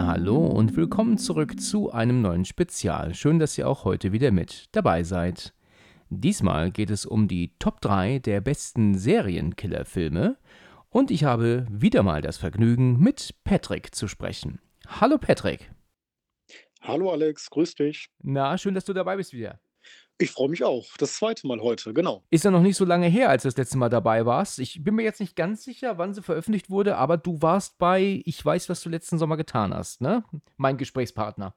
Ja, hallo und willkommen zurück zu einem neuen Spezial. Schön, dass ihr auch heute wieder mit dabei seid. Diesmal geht es um die Top 3 der besten Serienkillerfilme und ich habe wieder mal das Vergnügen, mit Patrick zu sprechen. Hallo Patrick. Hallo Alex, grüß dich. Na, schön, dass du dabei bist wieder. Ich freue mich auch. Das zweite Mal heute, genau. Ist ja noch nicht so lange her, als du das letzte Mal dabei warst. Ich bin mir jetzt nicht ganz sicher, wann sie veröffentlicht wurde, aber du warst bei Ich weiß, was du letzten Sommer getan hast, ne? Mein Gesprächspartner.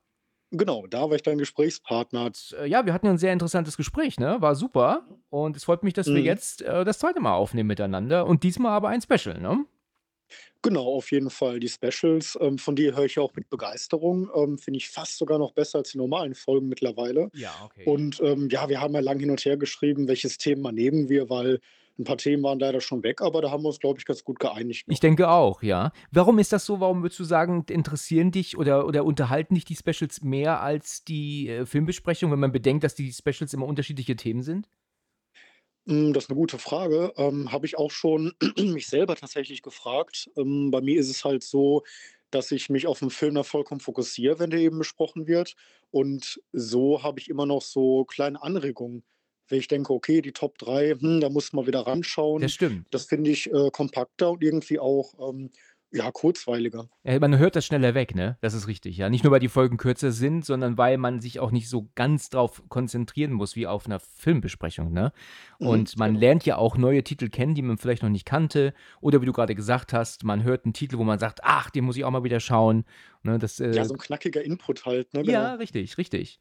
Genau, da war ich dein Gesprächspartner. Äh, ja, wir hatten ja ein sehr interessantes Gespräch, ne? War super. Und es freut mich, dass wir Mhm. jetzt äh, das zweite Mal aufnehmen miteinander. Und diesmal aber ein Special, ne? Genau, auf jeden Fall die Specials. Ähm, von dir höre ich auch mit Begeisterung. Ähm, Finde ich fast sogar noch besser als die normalen Folgen mittlerweile. Ja, okay. Und ähm, ja, wir haben ja lang hin und her geschrieben, welches Thema nehmen wir, weil ein paar Themen waren leider schon weg, aber da haben wir uns, glaube ich, ganz gut geeinigt. Ich noch. denke auch, ja. Warum ist das so? Warum würdest du sagen, interessieren dich oder, oder unterhalten dich die Specials mehr als die äh, Filmbesprechung, wenn man bedenkt, dass die Specials immer unterschiedliche Themen sind? Hm, das ist eine gute Frage. Ähm, habe ich auch schon mich selber tatsächlich gefragt. Ähm, bei mir ist es halt so, dass ich mich auf 'n Film da vollkommen fokussiere, wenn der eben besprochen wird. Und so habe ich immer noch so kleine Anregungen, wenn ich denke: „Okay, die Top 3, hm, da muss man wieder Das ranschauen.“ stimmt. Das finde ich, äh, kompakter und irgendwie auch, ähm, ja, kurzweiliger. Äh, man hört das schneller weg, ne? Das ist richtig, ja. Nicht nur, weil die Folgen kürzer sind, sondern weil man sich auch nicht so ganz drauf konzentrieren muss wie auf einer Filmbesprechung, ne? Mhm, Und man genau. lernt ja auch neue Titel kennen, die man vielleicht noch nicht kannte. Oder wie du gerade gesagt hast, man hört einen Titel, wo man sagt, ach, den muss ich auch mal wieder schauen. Ne, das, Ja, äh, so 'n knackiger Input halt, ne? ja, Genau. richtig, richtig.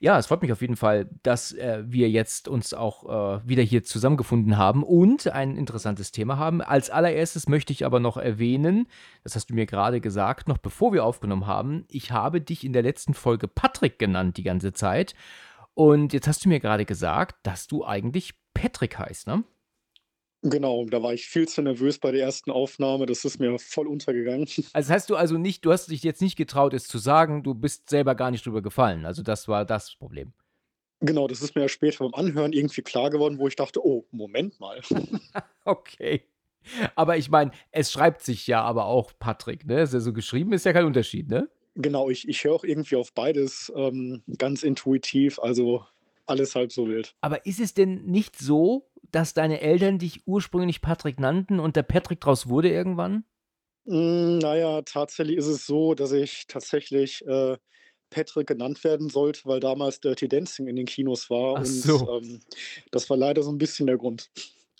Ja, es freut mich auf jeden Fall, dass äh, wir jetzt uns auch äh, wieder hier zusammengefunden haben und ein interessantes Thema haben. Als allererstes möchte ich aber noch erwähnen, das hast du mir gerade gesagt, noch bevor wir aufgenommen haben, ich habe dich in der letzten Folge Patrick genannt die ganze Zeit. Und jetzt hast du mir gerade gesagt, dass du eigentlich Patrick heißt, ne? Genau, da war ich viel zu nervös bei der ersten Aufnahme. Das ist mir voll untergegangen. Also hast du also nicht, du hast dich jetzt nicht getraut, es zu sagen, du bist selber gar nicht drüber gefallen. Also das war das Problem. Genau, das ist mir ja später beim Anhören irgendwie klar geworden, wo ich dachte: „Oh, Moment mal.“ Okay. Aber ich meine, es schreibt sich ja aber auch Patrick, ne? Ist ja so geschrieben, ist ja kein Unterschied, ne? Genau, ich ich höre auch irgendwie auf beides, ähm, ganz intuitiv, also alles halb so wild. Aber ist es denn nicht so, dass deine Eltern dich ursprünglich Patrick nannten und der Patrick draus wurde irgendwann? Hm, na ja, tatsächlich ist es so, dass ich tatsächlich, äh, Patrick genannt werden sollte, weil damals Dirty Dancing in den Kinos war Ach und, so. ähm, das war leider so 'n bisschen der Grund.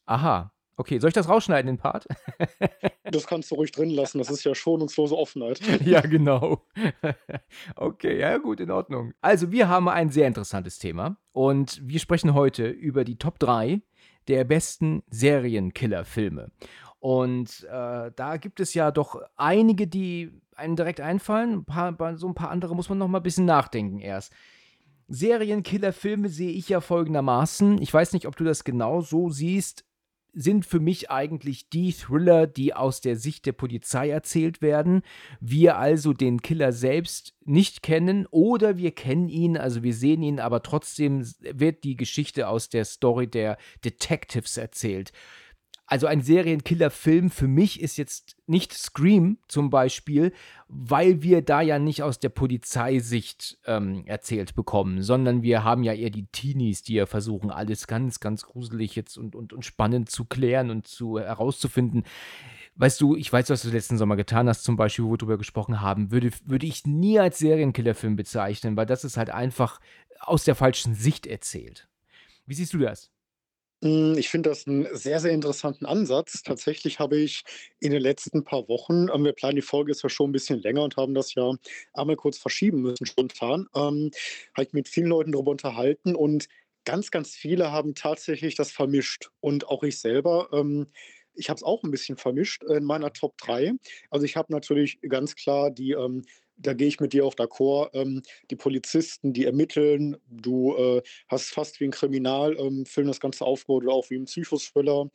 Aha. Okay, soll ich das rausschneiden, den Part? Das kannst du ruhig drin lassen, das ist ja schonungslose Offenheit. Ja, genau. Okay, ja gut, in Ordnung. Also, wir haben ein sehr interessantes Thema und wir sprechen heute über die Top 3 der besten Serienkiller-Filme. Und, äh, da gibt es ja doch einige, die einem direkt einfallen. 'N paar bei so 'n paar andere muss man noch mal bisschen nachdenken erst. Serienkiller-Filme sehe ich ja folgendermaßen, ich weiß nicht, ob du das genauso siehst, sind für mich eigentlich die Thriller, die aus der Sicht der Polizei erzählt werden. Wir also den Killer selbst nicht kennen oder wir kennen ihn, also wir sehen ihn, aber trotzdem wird die Geschichte aus der Story der Detectives erzählt. Also, ein Serienkiller-Film für mich ist jetzt nicht Scream zum Beispiel, weil wir da ja nicht aus der Polizeisicht, ähm, erzählt bekommen, sondern wir haben ja eher die Teenies, die ja versuchen, alles ganz, ganz gruselig jetzt und und und spannend zu klären und zu herauszufinden. Weißt du, ich weiß, was du letzten Sommer getan hast, zum Beispiel, wo wir drüber gesprochen haben, würde würde ich nie als Serienkiller-Film bezeichnen, weil das ist halt einfach aus der falschen Sicht erzählt. Wie siehst du das? Hm, ich finde das 'n sehr, sehr interessanten Ansatz. Tatsächlich habe ich in den letzten paar Wochen ähm, wir planen die Folge jetzt ja schon 'n bisschen länger und haben das ja einmal kurz verschieben müssen spontan, ähm, halt mit vielen Leuten darüber unterhalten und ganz, ganz viele haben tatsächlich das vermischt und auch ich selber. Ähm, ich habe es auch ein bisschen vermischt in meiner Top 3. Also, ich habe natürlich ganz klar die, ähm da gehe ich mit dir auch d'accord, ähm, die Polizisten, die ermitteln. Du, äh, hast fast wie 'n Kriminalfilm ähm, das Ganze aufgebaut oder auch wie 'n Psychothriller,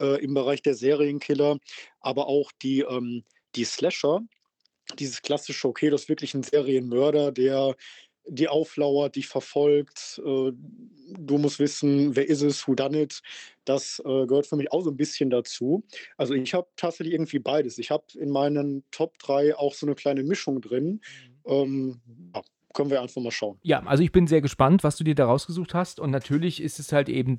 äh, im Bereich der Serienkiller, aber auch die, ähm die Slasher, dieses klassische, okay, das ist wirklich 'n Serienmörder, der dir auflauert, dich verfolgt. Äh, du musst wissen, wer ist es, whodunit. Das, äh, gehört für mich auch so ein bisschen dazu. Also, ich habe tatsächlich irgendwie beides. Ich habe in meinen Top 3 auch so eine kleine Mischung drin. Mhm. Ähm, ja, können wir einfach mal schauen. Ja, also ich bin sehr gespannt, was du dir da rausgesucht hast. Und natürlich ist es halt eben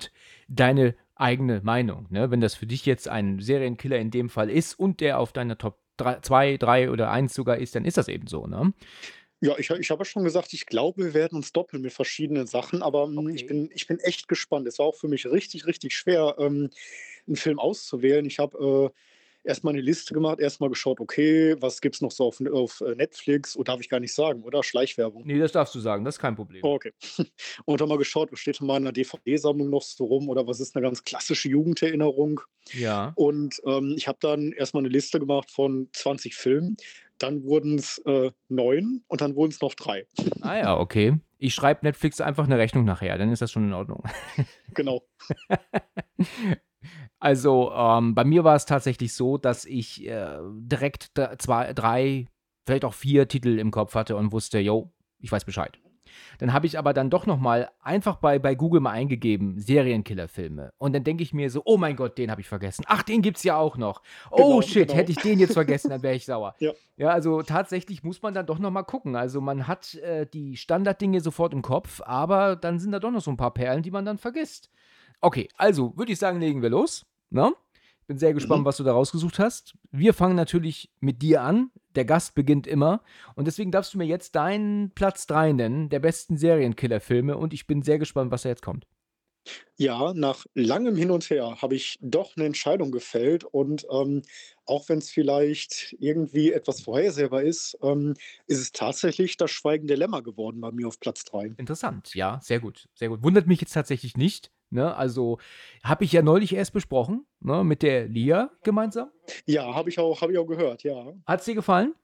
deine eigene Meinung. Ne? Wenn das für dich jetzt ein Serienkiller in dem Fall ist und der auf deiner Top 3, 2, 3 oder 1 sogar ist, dann ist das eben so. Ne? Ja, ich ich habe schon gesagt, ich glaube, wir werden uns doppeln mit verschiedenen Sachen, aber, hm, ich Okay. bin ich bin echt gespannt. Es war auch für mich richtig, richtig schwer, ähm, 'n Film auszuwählen. Ich habe, äh, erst mal 'ne Liste gemacht, erst mal geschaut, okay, was gibt's noch so auf auf, äh, Netflix? Oh, darf ich gar nicht sagen, oder? Schleichwerbung. Ne, das darfst du sagen, das ist kein Problem. Oh, okay. Und dann mal geschaut, was steht in meiner DVD-Sammlung noch so rum oder was ist 'ne ganz klassische Jugenderinnerung? Ja. Und, ähm, ich habe dann erst mal 'ne Liste gemacht von 20 Filmen, dann wurden's, äh, 9 und dann wurden's noch 3. Ah ja, okay. Ich schreibe Netflix einfach 'ne Rechnung nachher, dann ist das schon in Ordnung. Genau. Also, ähm, bei mir war es tatsächlich so, dass ich, äh, direkt zwei 3, vielleicht auch 4 Titel im Kopf hatte und wusste: „Jo, ich weiß Bescheid.“ Dann habe ich aber dann doch noch mal einfach bei bei Google mal eingegeben, Serienkillerfilme. Und dann denke ich mir so: „Oh mein Gott, den habe ich vergessen. Ach, den gibt's ja auch noch. Oh Genau, shit, genau. hätte ich den jetzt vergessen, dann wäre ich sauer.“ Ja. Ja, also tatsächlich muss man dann doch noch mal gucken. Also, man hat, äh, die Standarddinge sofort im Kopf, aber dann sind da doch noch so 'n paar Perlen, die man dann vergisst. Okay, also würde ich sagen, legen wir los, ne? Ich bin sehr gespannt, Mhm. was du da rausgesucht hast. Wir fangen natürlich mit dir an. Der Gast beginnt immer. Und deswegen darfst du mir jetzt deinen Platz 3 nennen, der besten Serienkillerfilme. Und ich bin sehr gespannt, was da jetzt kommt. Ja, nach langem Hin und Her habe ich doch 'ne Entscheidung gefällt und, ähm, auch wenn's vielleicht irgendwie etwas vorhersehbar ist, ähm, ist es tatsächlich „Das Schweigen der Lämmer“ geworden bei mir auf Platz 3. Interessant, ja, sehr gut, sehr gut. Wundert mich jetzt tatsächlich nicht, ne? Also, habe ich ja neulich erst besprochen, ne, mit der Lia gemeinsam. Ja, habe ich auch habe ich auch gehört, ja. Hat's dir gefallen?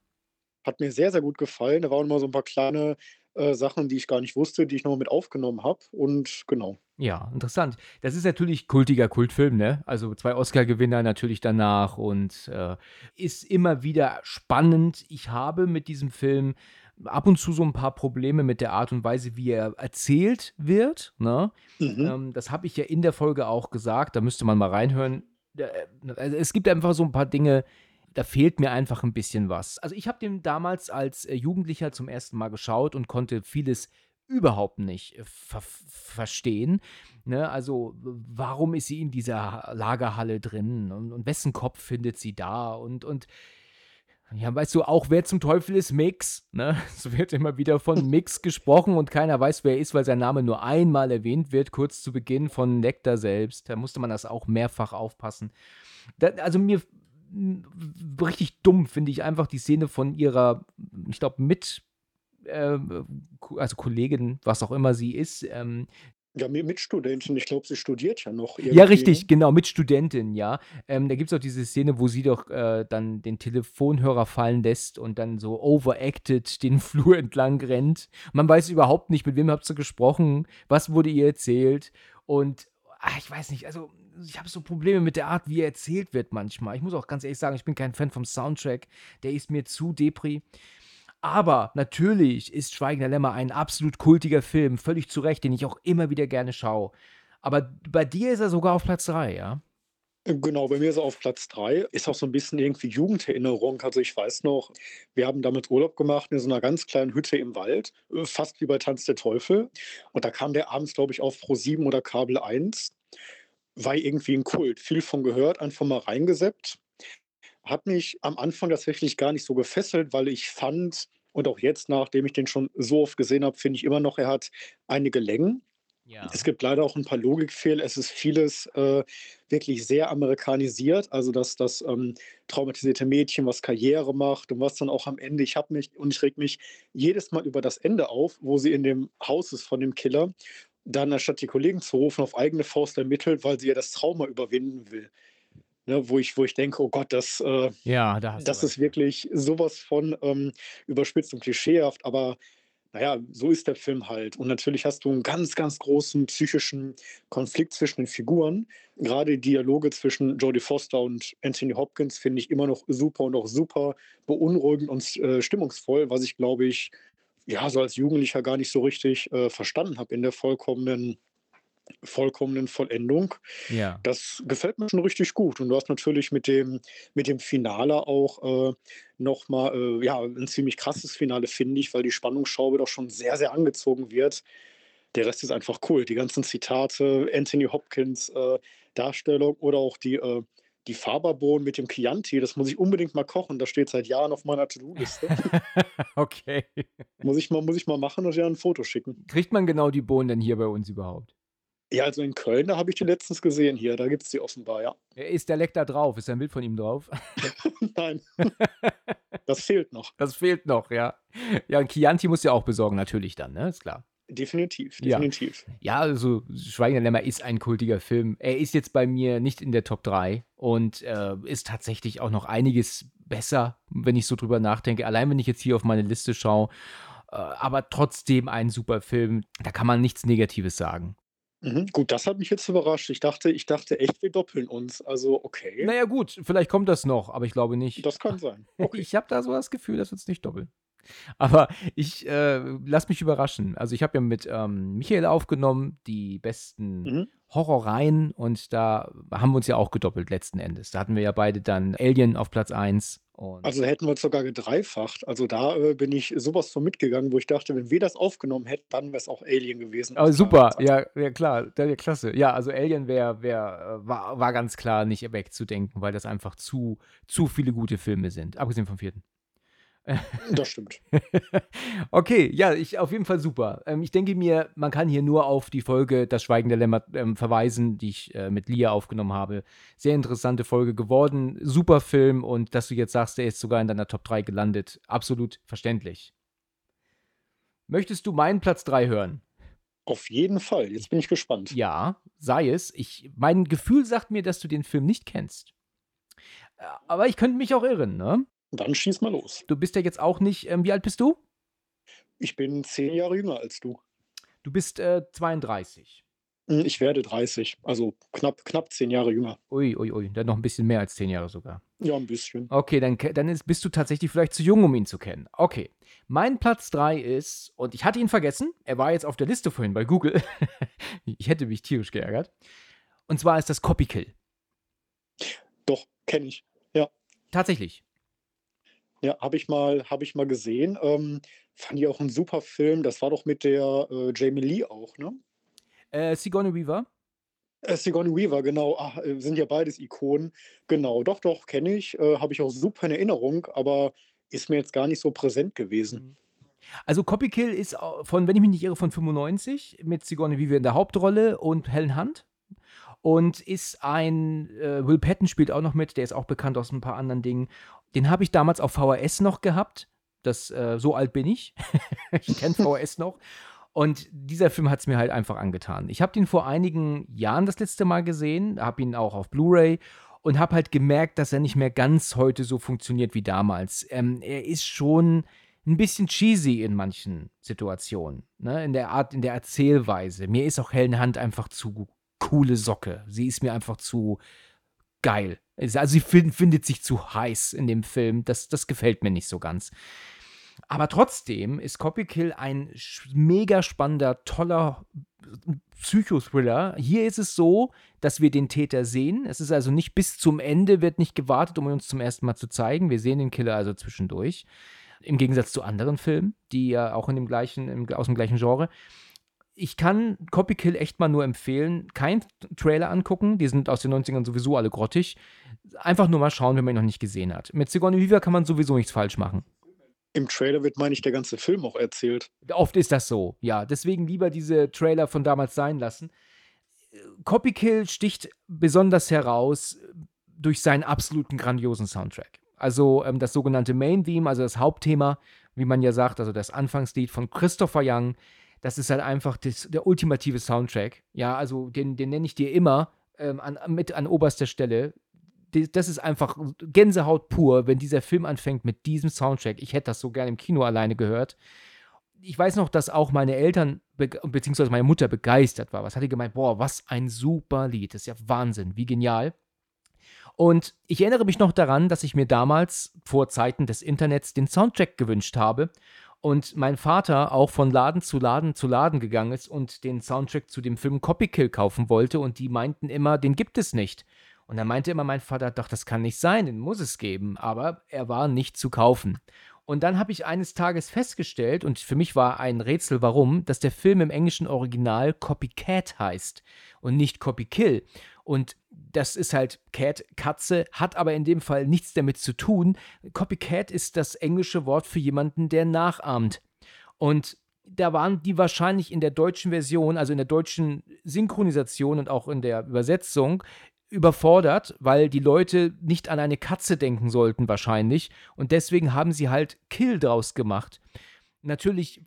Hat mir sehr, sehr gut gefallen. Da waren mal so 'n paar kleine, äh, Sachen, die ich gar nicht wusste, die ich noch mit aufgenommen habe und genau. Ja, interessant. Das ist natürlich kultiger Kultfilm, ne? Also 2 Oscar-Gewinner natürlich danach und, äh, ist immer wieder spannend. Ich habe mit diesem Film ab und zu so 'n paar Probleme mit der Art und Weise, wie er erzählt wird, ne? Mhm. Ähm, das habe ich ja in der Folge auch gesagt, da müsste man mal reinhören. Äh also, es gibt einfach so 'n paar Dinge, da fehlt mir einfach 'n bisschen was. Also, ich habe den damals als, äh, Jugendlicher zum 1. Mal geschaut und konnte vieles überhaupt nicht, äh, ver verstehen, ne? Also, warum ist sie in dieser Lagerhalle drin und und wessen Kopf findet sie da und und ja, weißt du auch, wer zum Teufel ist Mix, ne? Es wird immer wieder von Mix gesprochen und keiner weiß, wer er ist, weil sein Name nur einmal erwähnt wird, kurz zu Beginn von Lecter selbst. Da musste man das auch mehrfach aufpassen. Da also, mir richtig dumm finde ich einfach die Szene von ihrer, ich glaube, mit Ko also, Kollegin, was auch immer sie ist, ähm Ja, Mi Mitstudentin. Ich glaube, sie studiert ja noch Ja, irgendwie, richtig, ne? genau, Mitstudentin, ja. Ähm, da gibt's auch diese Szene, wo sie doch, äh, dann den Telefonhörer fallen lässt und dann so overacted den Flur entlang rennt. Man weiß überhaupt nicht, mit wem hat sie gesprochen, was wurde ihr erzählt und, ah, ich weiß nicht, also, ich habe so Probleme mit der Art, wie er erzählt wird manchmal. Ich muss auch ganz ehrlich sagen, ich bin kein Fan vom Soundtrack, der ist mir zu depri. Aber natürlich ist „Schweigen der Lämmer“ ein absolut kultiger Film, völlig zu Recht, den ich auch immer wieder gerne schaue. Aber bei dir ist er sogar auf Platz 3, ja? Genau, bei mir ist er auf Platz 3. Ist auch so 'n bisschen irgendwie Jugenderinnerung. Also, ich weiß noch, wir haben damals Urlaub gemacht in so 'ner ganz kleinen Hütte im Wald, äh, fast wie bei „Tanz der Teufel“. Und da kam der abends, glaube ich, auf ProSieben oder Kabel 1. War irgendwie 'n Kult. Viel von gehört, einfach mal reingesappt. Hat mich am Anfang tatsächlich gar nicht so gefesselt, weil ich fand und auch jetzt, nachdem ich den schon so oft gesehen habe, finde ich immer noch, er hat einige Längen. Es Ja. gibt leider auch 'n paar Logikfehler. Es ist vieles, äh, wirklich sehr amerikanisiert, also, das das, ähm, traumatisierte Mädchen, was Karriere macht und was dann auch am Ende ich habe mich und ich rege mich jedes Mal über das Ende auf, wo sie in dem Haus ist von dem Killer, dann anstatt die Kollegen zu rufen, auf eigene Faust ermittelt, weil sie ja das Trauma überwinden will, ne, wo ich wo ich denke: „Oh Gott, das, äh Ja, da das ist wirklich sowas von, ähm, überspitzt und klischeehaft“, aber na ja, so ist der Film halt. Und natürlich hast du 'n ganz, ganz großen psychischen Konflikt zwischen den Figuren. Grade die Dialoge zwischen Jodie Foster und Anthony Hopkins finde ich immer noch super und auch super beunruhigend und äh, stimmungsvoll, was ich, glaube ich, ja, so als Jugendlicher gar nicht so richtig, äh, verstanden habe in der vollkommenen vollkommenen Vollendung. Ja. Das gefällt mir schon richtig gut. Und du hast natürlich mit dem mit dem Finale auch, äh, noch mal, äh, ja, 'n ziemlich krasses Finale, finde ich, weil die Spannungsschraube doch schon sehr, sehr angezogen wird. Der Rest ist einfach Kult. Die ganzen Zitate, Anthony Hopkins, äh, Darstellung oder auch die, äh die Faberbohnen mit dem Chianti, das muss ich unbedingt mal kochen. Das steht seit Jahren auf meiner To-do-Liste. Okay. Muss ich mal muss ich mal machen und dir dann 'n Foto schicken. Kriegt man genau die Bohnen denn hier bei uns überhaupt? Ja, also in Köln, da habe ich die letztens gesehen hier. Da gibt's die offenbar, ja. Ist der Leck da drauf? Ist da 'n Bild von ihm drauf? Nein. Das fehlt noch. Das fehlt noch, ja. Ja, 'n Chianti musst du ja auch besorgen natürlich dann, ne? Ist klar. Definitiv, Ja. definitiv. Ja, also Schweigen der Lämmer ist ein kultiger Film. Er ist jetzt bei mir nicht in der Top 3 und, äh, ist tatsächlich auch noch einiges besser, wenn ich so drüber nachdenke. Allein wenn ich jetzt hier auf meine Liste schaue, äh, aber trotzdem ein super Film. Da kann man nichts Negatives sagen. Mhm. Gut, das hat mich jetzt überrascht. Ich dachte ich dachte echt, wir doppeln uns. Also, okay. Na ja, gut, vielleicht kommt das noch, aber ich glaube nicht. Das kann sein. Okay. Ich habe da so das Gefühl, dass wir uns nicht doppeln. Aber ich, äh, lasse mich überraschen. Also, ich habe ja mit, ähm, Michael aufgenommen, die besten Mhm. Horrorreihen und da haben wir uns ja auch gedoppelt letzten Endes. Da hatten wir ja beide dann Alien auf Platz 1 und Also, hätten wir uns sogar gedreifacht. Also, da, äh, bin ich so was von mitgegangen, wo ich dachte, wenn wir das aufgenommen hätten, dann wär's auch Alien gewesen Aber super, Platz 1. ja, ja klar, da ja klasse. Ja, also Alien wäre wäre, äh war war ganz klar nicht wegzudenken, weil das einfach zu zu viele gute Filme sind, abgesehen vom 4. Das stimmt. Okay, ja, ich auf jeden Fall super. Ähm, ich denke mir, man kann hier nur auf die Folge „Das Schweigen der Lämmer“, ähm, verweisen, die ich, äh, mit Lia aufgenommen habe. Sehr interessante Folge geworden, super Film und dass du jetzt sagst, der ist sogar in deiner Top 3 gelandet, absolut verständlich. Möchtest du meinen Platz 3 hören? Auf jeden Fall. Jetzt bin ich gespannt. Ja, sei es. Ich mein Gefühl sagt mir, dass du den Film nicht kennst. Äh, aber ich könnte mich auch irren, ne? Dann schieß mal los. Du bist ja jetzt auch nicht ähm, wie alt bist du? Ich bin 10 Jahre jünger als du. Du bist, äh, 32. Hm, ich werde 30, also knapp knapp 10 Jahre jünger. Ui, ui, ui, dann noch 'n bisschen mehr als 10 Jahre sogar. Ja, 'n bisschen. Okay, dann dann ist bist du tatsächlich vielleicht zu jung, um ihn zu kennen. Okay. Mein Platz 3 ist und ich hatte ihn vergessen, er war jetzt auf der Liste vorhin bei Google. Ich hätte mich tierisch geärgert. Und zwar ist das Copy Kill. Doch, kenne ich. Ja. Tatsächlich. Ja, habe ich mal habe ich mal gesehen. Ähm, fand ich auch 'n super Film. Das war doch mit der, äh, Jamie Lee auch, ne? Äh, Sigourney Weaver. Äh, Sigourney Weaver, genau. Ach, äh, sind ja beides Ikonen. Genau, doch, doch, kenne ich. Äh, habe ich auch super in Erinnerung, aber ist mir jetzt gar nicht so präsent gewesen. Also, Copy Kill ist von wenn ich mich nicht irre, von 95 mit Sigourney Weaver in der Hauptrolle und Helen Hunt und ist ein äh, Will Patton spielt auch noch mit, der ist auch bekannt aus 'n paar anderen Dingen. Den habe ich damals auf VHS noch gehabt. Das äh, so alt bin ich. Ich kenne VHS noch. Und dieser Film hat's mir halt einfach angetan. Ich habe den vor einigen Jahren das letzte Mal gesehen, habe ihn auch auf Blu-ray und habe halt gemerkt, dass er nicht mehr ganz heute so funktioniert wie damals. Ähm, er ist schon 'n bisschen cheesy in manchen Situationen, ne, in der Art in der Erzählweise. Mir ist auch Helen Hunt einfach zu coole Socke. Sie ist mir einfach zu geil. Also, sie fin findet sich zu heiß in dem Film. Das das gefällt mir nicht so ganz. Aber trotzdem ist Copy Kill ein mega spannender, toller Psychothriller. Hier ist es so, dass wir den Täter sehen. Es ist also nicht bis zum Ende wird nicht gewartet, um uns zum ersten Mal zu zeigen. Wir sehen den Killer also zwischendurch. Im Gegensatz zu anderen Filmen, die ja auch in dem gleichen im aus dem gleichen Genre. Ich kann Copy Kill echt mal nur empfehlen. Kein Trailer angucken, die sind aus den 90ern sowieso alle grottig. Einfach nur mal schauen, wenn man ihn noch nicht gesehen hat. Mit Sigourney Weaver kann man sowieso nichts falsch machen. Im Trailer wird, meine ich, der ganze Film auch erzählt. Oft ist das so, ja. Deswegen lieber diese Trailer von damals sein lassen. Copy Kill sticht besonders heraus durch seinen absoluten grandiosen Soundtrack. Also, ähm, das sogenannte Main Theme, also das Hauptthema, wie man ja sagt, also das Anfangslied von Christopher Young, das ist halt einfach das der ultimative Soundtrack. Ja, also den den nenne ich dir immer, ähm, an mit an oberster Stelle. das ist einfach Gänsehaut pur, wenn dieser Film anfängt mit diesem Soundtrack. Ich hätte das so gerne im Kino alleine gehört. Ich weiß noch, dass auch meine Eltern beziehungsweise meine Mutter begeistert war. Was hat die gemeint? Boah, was ein super Lied. Das ist ja Wahnsinn, wie genial. Und ich erinnere mich noch daran, dass ich mir damals vor Zeiten des Internets den Soundtrack gewünscht habe und mein Vater auch von Laden zu Laden zu Laden gegangen ist und den Soundtrack zu dem Film Copy Kill kaufen wollte und die meinten immer, den gibt es nicht. Und dann meinte immer mein Vater, doch, das kann nicht sein, den muss es geben, aber er war nicht zu kaufen. Und dann habe ich eines Tages festgestellt, und für mich war ein Rätsel, warum, dass der Film im englischen Original Copycat heißt und nicht Copy Kill. Und das ist halt Cat, Katze, hat aber in dem Fall nichts damit zu tun. Copycat ist das englische Wort für jemanden, der nachahmt. Und da waren die wahrscheinlich in der deutschen Version, also in der deutschen Synchronisation und auch in der Übersetzung, überfordert, weil die Leute nicht an eine Katze denken sollten wahrscheinlich. Und deswegen haben sie halt Kill draus gemacht. Natürlich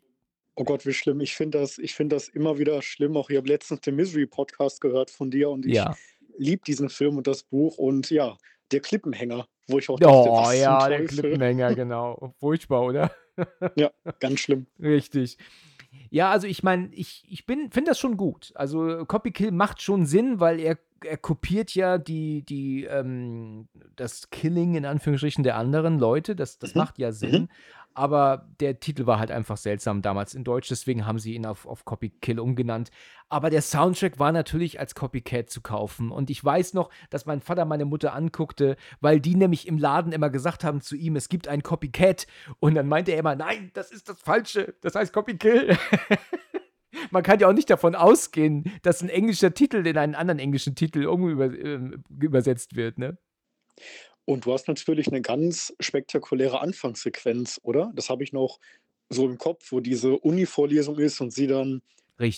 Oh Gott, wie schlimm. Ich finde das, find das immer wieder schlimm. Auch ich habe letztens den Misery-Podcast gehört von dir und ich ja. Liebe diesen Film und das Buch und ja, der Klippenhänger, wo ich auch dachte, oh ja, der Klippenhänger, genau. Furchtbar, oder? ja, ganz schlimm. Richtig. Ja, also ich meine, ich, ich finde das schon gut. Also Copy Kill macht schon Sinn, weil er, er kopiert ja die, die, ähm, das Killing in Anführungsstrichen der anderen Leute. Das, das mhm. macht ja Sinn. Mhm. Aber der Titel war halt einfach seltsam damals in Deutsch, deswegen haben sie ihn auf, auf Copy Kill umgenannt. Aber der Soundtrack war natürlich als Copycat zu kaufen. Und ich weiß noch, dass mein Vater meine Mutter anguckte, weil die nämlich im Laden immer gesagt haben zu ihm, es gibt ein Copycat. Und dann meinte er immer, nein, das ist das Falsche, das heißt Copy Kill. Man kann ja auch nicht davon ausgehen, dass ein englischer Titel in einen anderen englischen Titel über, äh, übersetzt wird, ne? Und du hast natürlich eine ganz spektakuläre Anfangssequenz, oder? Das habe ich noch so im Kopf, wo diese Uni-Vorlesung ist und sie dann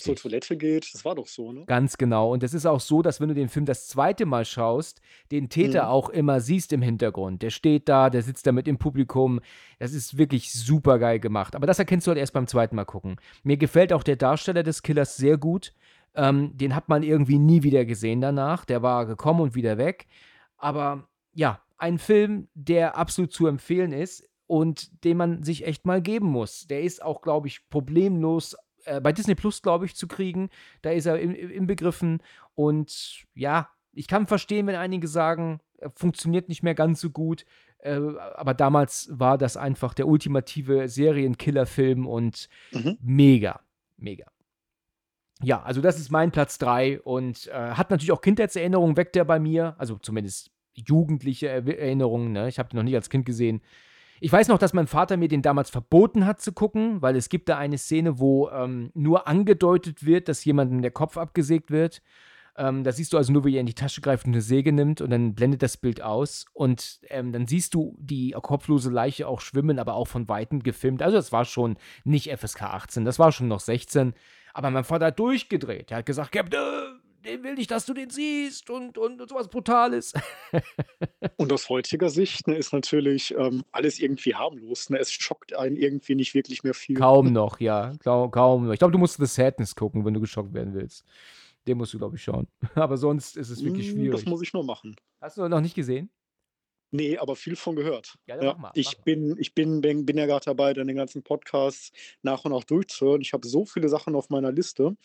zur Toilette geht. Das war doch so, ne? Ganz genau. Und es ist auch so, dass wenn du den Film das zweite Mal schaust, den Täter Mhm. auch immer siehst im Hintergrund. Der steht da, der sitzt da mit im Publikum. Das ist wirklich super geil gemacht. Aber das erkennst du halt erst beim zweiten Mal gucken. Mir gefällt auch der Darsteller des Killers sehr gut. Ähm, den hat man irgendwie nie wieder gesehen danach. Der war gekommen und wieder weg. Aber ja, ein Film, der absolut zu empfehlen ist und den man sich echt mal geben muss. Der ist auch, glaube ich, problemlos äh, bei Disney Plus, glaube ich, zu kriegen. Da ist er im, Begriffen. Und ja, ich kann verstehen, wenn einige sagen, er funktioniert nicht mehr ganz so gut. Äh, aber damals war das einfach der ultimative Serienkiller-Film und mhm. mega, mega. Ja, also das ist mein Platz 3 und äh, hat natürlich auch Kindheitserinnerungen, weckt er bei mir, also zumindest jugendliche Erinnerungen. Ne? Ich habe den noch nie als Kind gesehen. Ich weiß noch, dass mein Vater mir den damals verboten hat zu gucken, weil es gibt da eine Szene, wo ähm, nur angedeutet wird, dass jemandem der Kopf abgesägt wird. Ähm, da siehst du also nur, wie er in die Tasche greift und eine Säge nimmt und dann blendet das Bild aus und ähm, dann siehst du die kopflose Leiche auch schwimmen, aber auch von Weitem gefilmt. Also das war schon nicht FSK 18, das war schon noch 16. Aber mein Vater hat durchgedreht. Er hat gesagt, Captain, den will nicht, dass du den siehst und, und, und sowas Brutales. und aus heutiger Sicht ne, ist natürlich ähm, alles irgendwie harmlos. Ne? Es schockt einen irgendwie nicht wirklich mehr viel. Kaum noch, ja. Kaum, kaum noch. Ich glaube, du musst The Sadness gucken, wenn du geschockt werden willst. Den musst du, glaube ich, schauen. Aber sonst ist es wirklich hm, schwierig. Das muss ich nur machen. Hast du noch nicht gesehen? Nee, aber viel von gehört. Ja, ja, mal, ich bin, ich bin, bin, bin ja gerade dabei, den ganzen Podcast nach und nach durchzuhören. Ich habe so viele Sachen auf meiner Liste.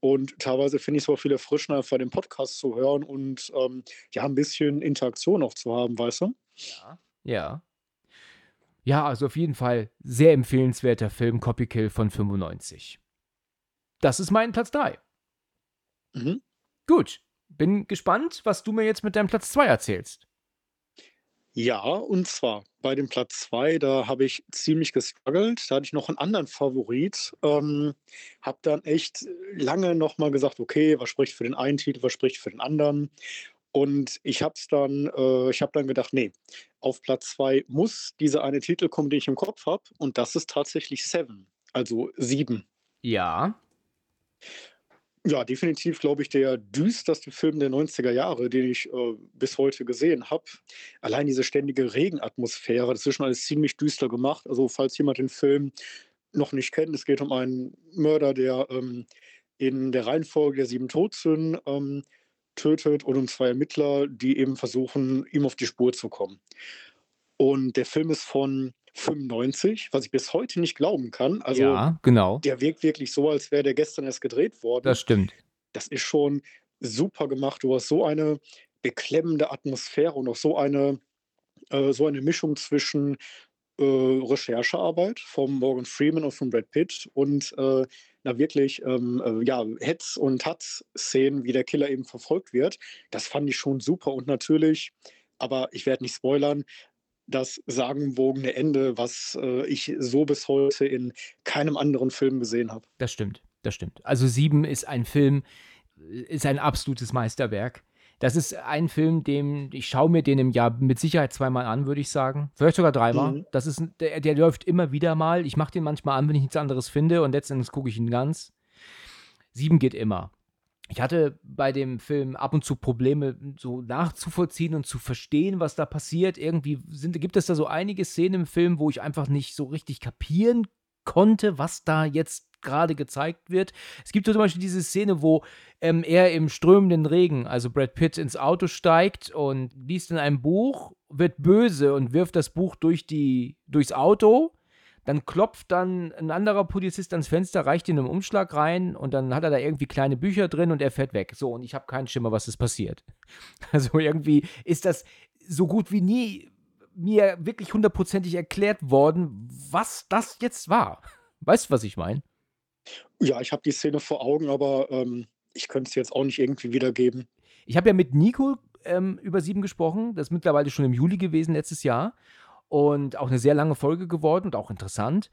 Und teilweise finde ich es auch viel erfrischender, für den Podcast zu hören und ähm, ja, ein bisschen Interaktion auch zu haben, weißt du? Ja. Ja. Ja, also auf jeden Fall sehr empfehlenswerter Film Copy Kill von 95. Das ist mein Platz 3. Mhm. Gut. Bin gespannt, was du mir jetzt mit deinem Platz 2 erzählst. Ja, und zwar bei dem Platz 2, da habe ich ziemlich gestruggelt. Da hatte ich noch einen anderen Favorit. Ähm, habe dann echt lange noch mal gesagt: „Okay, was spricht für den einen Titel, was spricht für den anderen?“ Und ich habe dann äh, ich habe dann gedacht: „Ne, auf Platz 2 muss dieser eine Titel kommen, den ich im Kopf habe, und das ist tatsächlich Seven, also Sieben. Ja. Ja, definitiv, glaube ich, der düsterste Film der 90er Jahre, den ich äh, bis heute gesehen habe. Allein diese ständige Regenatmosphäre, das ist schon alles ziemlich düster gemacht. Also, falls jemand den Film noch nicht kennt, es geht um einen Mörder, der ähm, in der Reihenfolge der sieben Todsünden ähm, tötet und um zwei Ermittler, die eben versuchen, ihm auf die Spur zu kommen. Und der Film ist von 95, was ich bis heute nicht glauben kann. Also Ja, genau. der wirkt wirklich so, als wäre der gestern erst gedreht worden. Das stimmt. Das ist schon super gemacht. Du hast so eine beklemmende Atmosphäre und auch so eine, äh, so eine Mischung zwischen äh, Recherchearbeit von Morgan Freeman und von Brad Pitt und äh, na wirklich ähm, äh, ja, Hetz- und Hatz-Szenen, wie der Killer eben verfolgt wird. Das fand ich schon super und natürlich, aber ich werde nicht spoilern, das sagenwogene Ende, was äh, ich so bis heute in keinem anderen Film gesehen habe. Das stimmt. Das stimmt. Also Sieben ist ein Film, äh, ist ein absolutes Meisterwerk. Das ist ein Film, dem ich schaue mir den im Jahr mit Sicherheit zweimal an, würde ich sagen. Vielleicht sogar dreimal. Mhm. Das ist, der, der läuft immer wieder mal. Ich mache den manchmal an, wenn ich nichts anderes finde und letztendlich gucke ich ihn ganz. Sieben geht immer. Ich hatte bei dem Film ab und zu Probleme, so nachzuvollziehen und zu verstehen, was da passiert. Irgendwie sind, gibt es da so einige Szenen im Film, wo ich einfach nicht so richtig kapieren konnte, was da jetzt gerade gezeigt wird. Es gibt zum Beispiel diese Szene, wo ähm, er im strömenden Regen, also Brad Pitt, ins Auto steigt und liest in einem Buch, wird böse und wirft das Buch durch die, durchs Auto. Dann klopft dann ein anderer Polizist ans Fenster, reicht ihm einen Umschlag rein und dann hat er da irgendwie kleine Bücher drin und er fährt weg. So, und ich habe keinen Schimmer, was ist passiert. Also irgendwie ist das so gut wie nie mir wirklich hundertprozentig erklärt worden, was das jetzt war. Weißt du, was ich meine? Ja, ich habe die Szene vor Augen, aber ähm, ich könnte es jetzt auch nicht irgendwie wiedergeben. Ich habe ja mit Nico ähm, über sieben gesprochen. Das ist mittlerweile schon im Juli gewesen, letztes Jahr. Und auch eine sehr lange Folge geworden und auch interessant.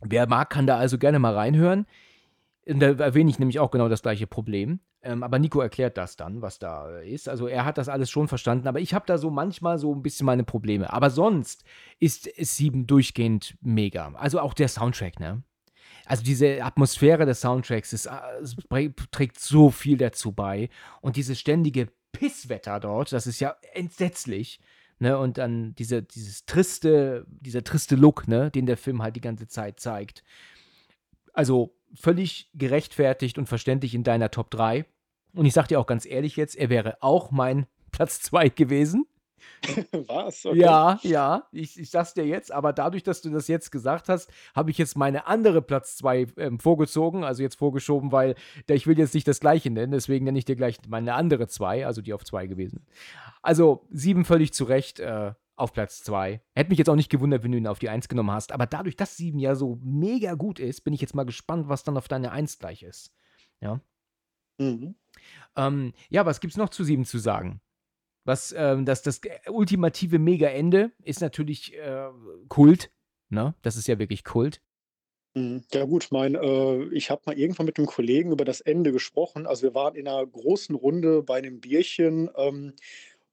Wer mag, kann da also gerne mal reinhören. Da erwähne ich nämlich auch genau das gleiche Problem. Ähm, aber Nico erklärt das dann, was da ist. Also er hat das alles schon verstanden, aber ich habe da so manchmal so ein bisschen meine Probleme. Aber sonst ist sieben durchgehend mega. Also auch der Soundtrack, ne? Also diese Atmosphäre des Soundtracks ist, äh, trägt so viel dazu bei. Und dieses ständige Pisswetter dort, das ist ja entsetzlich. Ne? Und dann diese, dieses triste, dieser triste Look, ne? den der Film halt die ganze Zeit zeigt. Also völlig gerechtfertigt und verständlich in deiner Top 3. Und ich sag dir auch ganz ehrlich jetzt, er wäre auch mein Platz 2 gewesen. Was? Okay. Ja, ja, ich, ich sag's dir jetzt, aber dadurch, dass du das jetzt gesagt hast, habe ich jetzt meine andere Platz 2 ähm, vorgezogen, also jetzt vorgeschoben, weil ich will jetzt nicht das gleiche nennen, deswegen nenne ich dir gleich meine andere 2, also die auf 2 gewesen. Also sieben völlig zu Recht äh, auf Platz 2. Hätte mich jetzt auch nicht gewundert, wenn du ihn auf die 1 genommen hast, aber dadurch, dass sieben ja so mega gut ist, bin ich jetzt mal gespannt, was dann auf deine 1 gleich ist. Ja. Mhm. Ähm, ja, was gibt's noch zu sieben zu sagen? Was, ähm, das, das ultimative Mega-Ende ist natürlich äh, Kult. Ne? Das ist ja wirklich Kult. Mhm. Ja gut, mein, äh, ich habe mal irgendwann mit einem Kollegen über das Ende gesprochen. Also wir waren in einer großen Runde bei einem Bierchen ähm,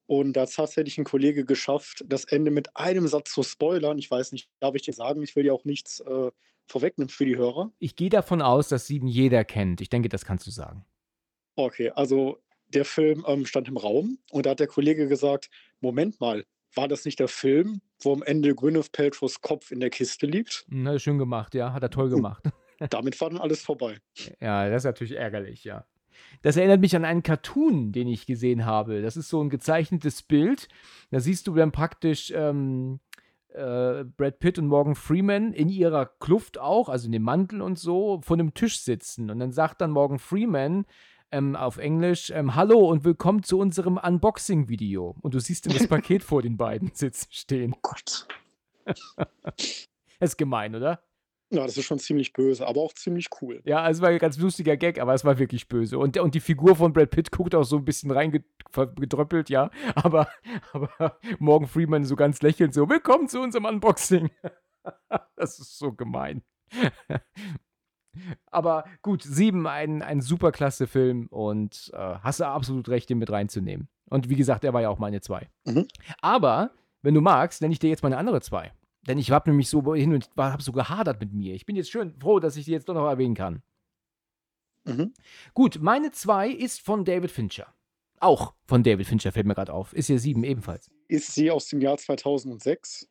und da hat tatsächlich ein Kollege geschafft, das Ende mit einem Satz zu spoilern. Ich weiß nicht, darf ich dir sagen, ich will ja auch nichts äh, vorwegnehmen für die Hörer. Ich gehe davon aus, dass sieben jeder kennt. Ich denke, das kannst du sagen. Okay, also der Film ähm, stand im Raum und da hat der Kollege gesagt, Moment mal, war das nicht der Film, wo am Ende Gwyneth Paltrows Kopf in der Kiste liegt? Na, schön gemacht, ja. Hat er toll gemacht. Damit war dann alles vorbei. Ja, das ist natürlich ärgerlich, ja. Das erinnert mich an einen Cartoon, den ich gesehen habe. Das ist so ein gezeichnetes Bild. Da siehst du dann praktisch ähm, äh, Brad Pitt und Morgan Freeman in ihrer Kluft auch, also in dem Mantel und so, vor einem Tisch sitzen. Und dann sagt dann Morgan Freeman ähm, auf Englisch, ähm, Hallo und willkommen zu unserem Unboxing-Video. Und du siehst das Paket vor den beiden sitzen stehen. Oh Gott. Das ist gemein, oder? Ja, das ist schon ziemlich böse, aber auch ziemlich cool. Ja, es war ein ganz lustiger Gag, aber es war wirklich böse. Und, und die Figur von Brad Pitt guckt auch so ein bisschen reingedröppelt, ja. Aber, aber Morgan Freeman so ganz lächelnd so, willkommen zu unserem Unboxing. das ist so gemein. Aber gut, sieben, ein, ein super klasse Film und äh, hast du absolut recht, den mit reinzunehmen. Und wie gesagt, er war ja auch meine zwei. Mhm. Aber, wenn du magst, nenne ich dir jetzt meine andere zwei. Denn ich habe nämlich so hin und habe so gehadert mit mir. Ich bin jetzt schön froh, dass ich die jetzt doch noch erwähnen kann. Mhm. Gut, meine zwei ist von David Fincher. Auch von David Fincher fällt mir gerade auf. Ist ja sieben ebenfalls. Ist sie aus dem Jahr 2006?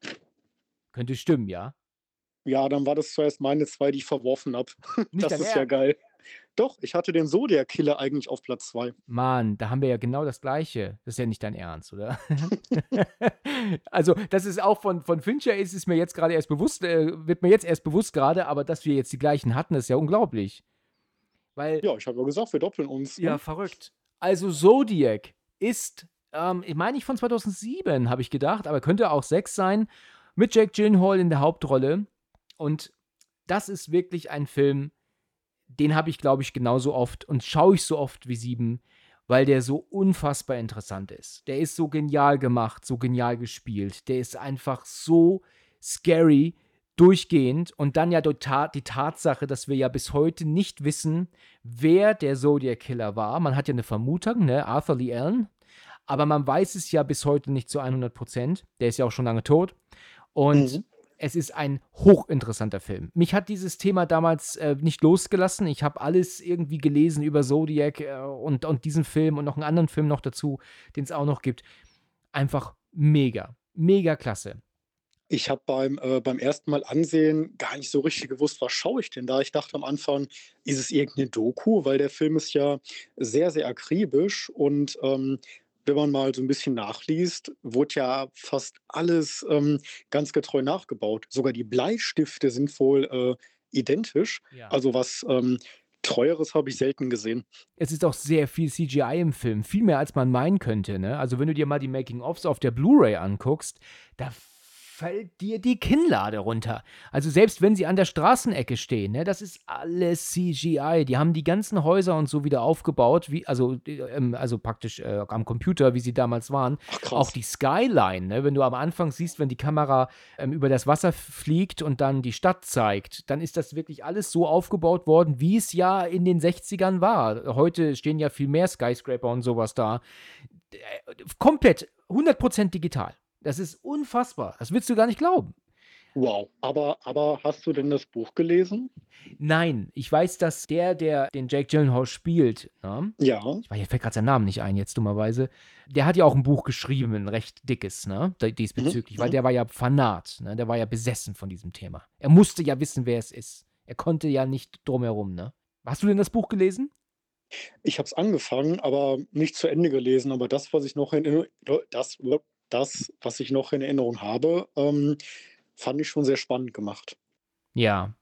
Könnte stimmen, ja. Ja, dann war das zuerst meine zwei, die ich verworfen habe. Das ist ja geil. Doch, ich hatte den Zodiac Killer eigentlich auf Platz 2. Mann, da haben wir ja genau das Gleiche. Das ist ja nicht dein Ernst, oder? also, das ist auch von, von Fincher, ist es mir jetzt gerade erst bewusst, äh, wird mir jetzt erst bewusst gerade, aber dass wir jetzt die gleichen hatten, ist ja unglaublich. Weil, Ja, ich habe ja gesagt, wir doppeln uns. ja, Ne? verrückt. Also, Zodiac ist, ähm, ich meine nicht von 2007, habe ich gedacht, aber könnte auch 6 sein, mit Jake Gyllenhaal in der Hauptrolle. Und das ist wirklich ein Film, den habe ich, glaube ich, genauso oft und schaue ich so oft wie sieben, weil der so unfassbar interessant ist. Der ist so genial gemacht, so genial gespielt. Der ist einfach so scary durchgehend und dann ja die, Tat, die Tatsache, dass wir ja bis heute nicht wissen, wer der Zodiac Killer war. Man hat ja eine Vermutung, ne, Arthur Lee Allen, aber man weiß es ja bis heute nicht zu 100 Prozent. Der ist ja auch schon lange tot und Mhm. Es ist ein hochinteressanter Film. Mich hat dieses Thema damals äh, nicht losgelassen. Ich habe alles irgendwie gelesen über Zodiac äh, und, und diesen Film und noch einen anderen Film noch dazu, den es auch noch gibt. Einfach mega, mega klasse. Ich habe beim, äh, beim ersten Mal ansehen gar nicht so richtig gewusst, was schaue ich denn da? Ich dachte am Anfang, ist es irgendeine Doku, weil der Film ist ja sehr, sehr akribisch und ähm, wenn man mal so ein bisschen nachliest, wurde ja fast alles ähm, ganz getreu nachgebaut. Sogar die Bleistifte sind wohl äh, identisch. Ja. Also was ähm, Treueres habe ich selten gesehen. es ist auch sehr viel CGI im Film, viel mehr als man meinen könnte. Ne? Also wenn du dir mal die Making-ofs auf der Blu-ray anguckst, da fällt dir die Kinnlade runter. Also selbst wenn sie an der Straßenecke stehen, ne, das ist alles CGI. Die haben die ganzen Häuser und so wieder aufgebaut, wie also äh, ähm, also praktisch äh, am Computer, wie sie damals waren. Ach. Auch die Skyline, ne? wenn du am Anfang siehst, wenn die Kamera ähm, über das Wasser fliegt und dann die Stadt zeigt, dann ist das wirklich alles so aufgebaut worden, wie es ja in den 60ern war. Heute stehen ja viel mehr Skyscraper und sowas da. Äh, Komplett, 100% digital. Das ist unfassbar. Das willst du gar nicht glauben. Wow. Aber, aber hast du denn das Buch gelesen? Nein, ich weiß, dass der, der den Jake Gyllenhaal spielt, ne? Ja. ich weiß, mir fällt gerade sein Name nicht ein, jetzt dummerweise. Der hat ja auch ein Buch geschrieben, ein recht dickes, ne? Diesbezüglich, Mhm, weil mhm. der war ja Fanat, ne? Der war ja besessen von diesem Thema. Er musste ja wissen, wer es ist. Er konnte ja nicht drumherum, ne? Hast du denn das Buch gelesen? Ich habe es angefangen, aber nicht zu Ende gelesen. Aber das, was ich noch in das, das, was ich noch in Erinnerung habe, ähm, fand ich schon sehr spannend gemacht. Ja.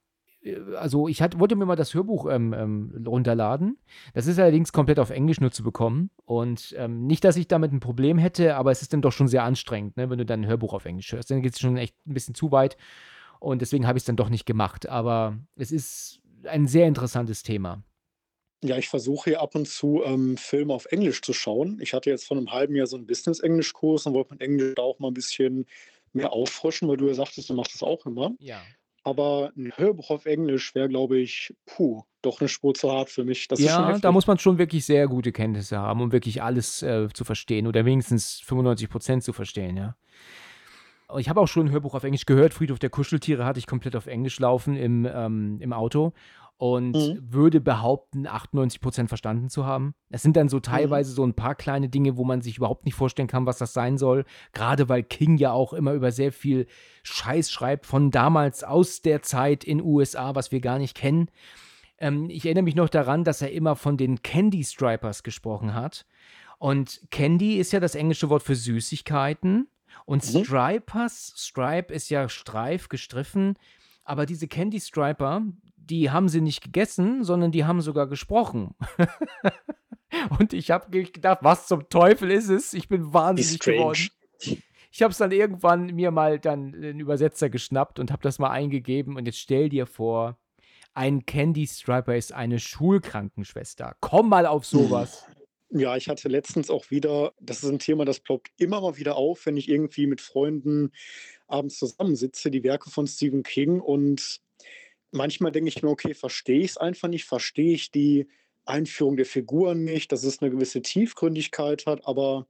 Äh, Also ich hat, wollte mir mal das Hörbuch ähm, ähm, runterladen. Das ist allerdings komplett auf Englisch nur zu bekommen. Und ähm, nicht, dass ich damit ein Problem hätte, aber es ist dann doch schon sehr anstrengend, ne, wenn du dann ein Hörbuch auf Englisch hörst. Dann geht es schon echt ein bisschen zu weit. Und deswegen habe ich es dann doch nicht gemacht. Aber es ist ein sehr interessantes Thema. Ja, ich versuche hier ab und zu ähm, Filme auf Englisch zu schauen. Ich hatte jetzt vor einem halben Jahr so einen Business-Englisch-Kurs und wollte mit Englisch da auch mal ein bisschen mehr auffrischen, weil du ja sagtest, du machst das auch immer. Ja. Aber ein Hörbuch auf Englisch wäre, glaube ich, puh, doch eine Spur zu hart für mich. Das Ja, da muss man schon wirklich sehr gute Kenntnisse haben, um wirklich alles äh, zu verstehen oder wenigstens 95 Prozent zu verstehen, ja. Ich habe auch schon ein Hörbuch auf Englisch gehört. Friedhof der Kuscheltiere hatte ich komplett auf Englisch laufen im, ähm, im Auto und Mhm. würde behaupten, 98 Prozent verstanden zu haben. Es sind dann so teilweise so ein paar kleine Dinge, wo man sich überhaupt nicht vorstellen kann, was das sein soll. Gerade weil King ja auch immer über sehr viel Scheiß schreibt von damals aus der Zeit in USA, was wir gar nicht kennen. Ähm, ich erinnere mich noch daran, dass er immer von den Candy Stripers gesprochen hat. Und Candy ist ja das englische Wort für Süßigkeiten. Und Mhm. Stripers, Stripe ist ja Streif, gestriffen. Aber diese Candy Striper, die haben sie nicht gegessen, sondern die haben sogar gesprochen. Und ich habe gedacht, was zum Teufel ist es? Ich bin wahnsinnig geworden. Ich habe es dann irgendwann mir mal dann einen Übersetzer geschnappt und habe das mal eingegeben. Und jetzt stell dir vor, ein Candy Striper ist eine Schulkrankenschwester. Komm mal auf sowas. Ja, ich hatte letztens auch wieder, das ist ein Thema, das ploppt immer mal wieder auf, wenn ich irgendwie mit Freunden abends zusammensitze, die Werke von Stephen King. Und manchmal denke ich mir, okay, verstehe ich es einfach nicht, verstehe ich die Einführung der Figuren nicht, dass es eine gewisse Tiefgründigkeit hat, aber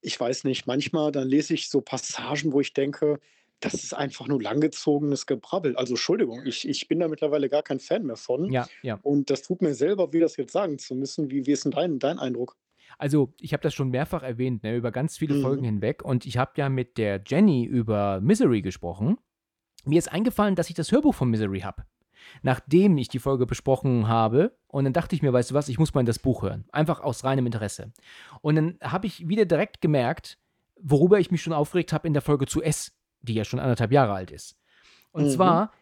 ich weiß nicht, manchmal dann lese ich so Passagen, wo ich denke, das ist einfach nur langgezogenes Gebrabbel. Also Entschuldigung, ich, ich bin da mittlerweile gar kein Fan mehr von. Ja, ja. Und das tut mir selber weh, das jetzt sagen zu müssen. Wie, wie ist denn dein, dein Eindruck? Also, ich habe das schon mehrfach erwähnt, ne, über ganz viele Mhm. Folgen hinweg. Und ich habe ja mit der Jenny über Misery gesprochen. Mir ist eingefallen, dass ich das Hörbuch von Misery habe. nachdem ich die Folge besprochen habe. Und dann dachte ich mir, weißt du was, ich muss mal in das Buch hören. Einfach aus reinem Interesse. Und dann habe ich wieder direkt gemerkt, worüber ich mich schon aufgeregt habe in der Folge zu S, die ja schon anderthalb Jahre alt ist. Und Mhm. zwar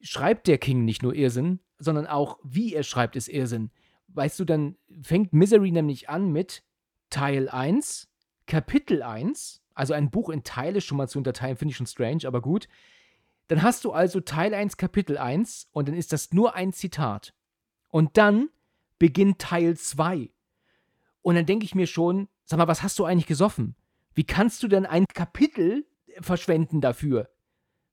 schreibt der King nicht nur Irrsinn, sondern auch, wie er schreibt, ist Irrsinn. Weißt du, dann fängt Misery nämlich an mit Teil 1, Kapitel 1, also ein Buch in Teile schon mal zu unterteilen, finde ich schon strange, aber gut. Dann hast du also Teil 1, Kapitel 1 und dann ist das nur ein Zitat. Und dann beginnt Teil 2. Und dann denke ich mir schon, sag mal, was hast du eigentlich gesoffen? Wie kannst du denn ein Kapitel verschwenden dafür?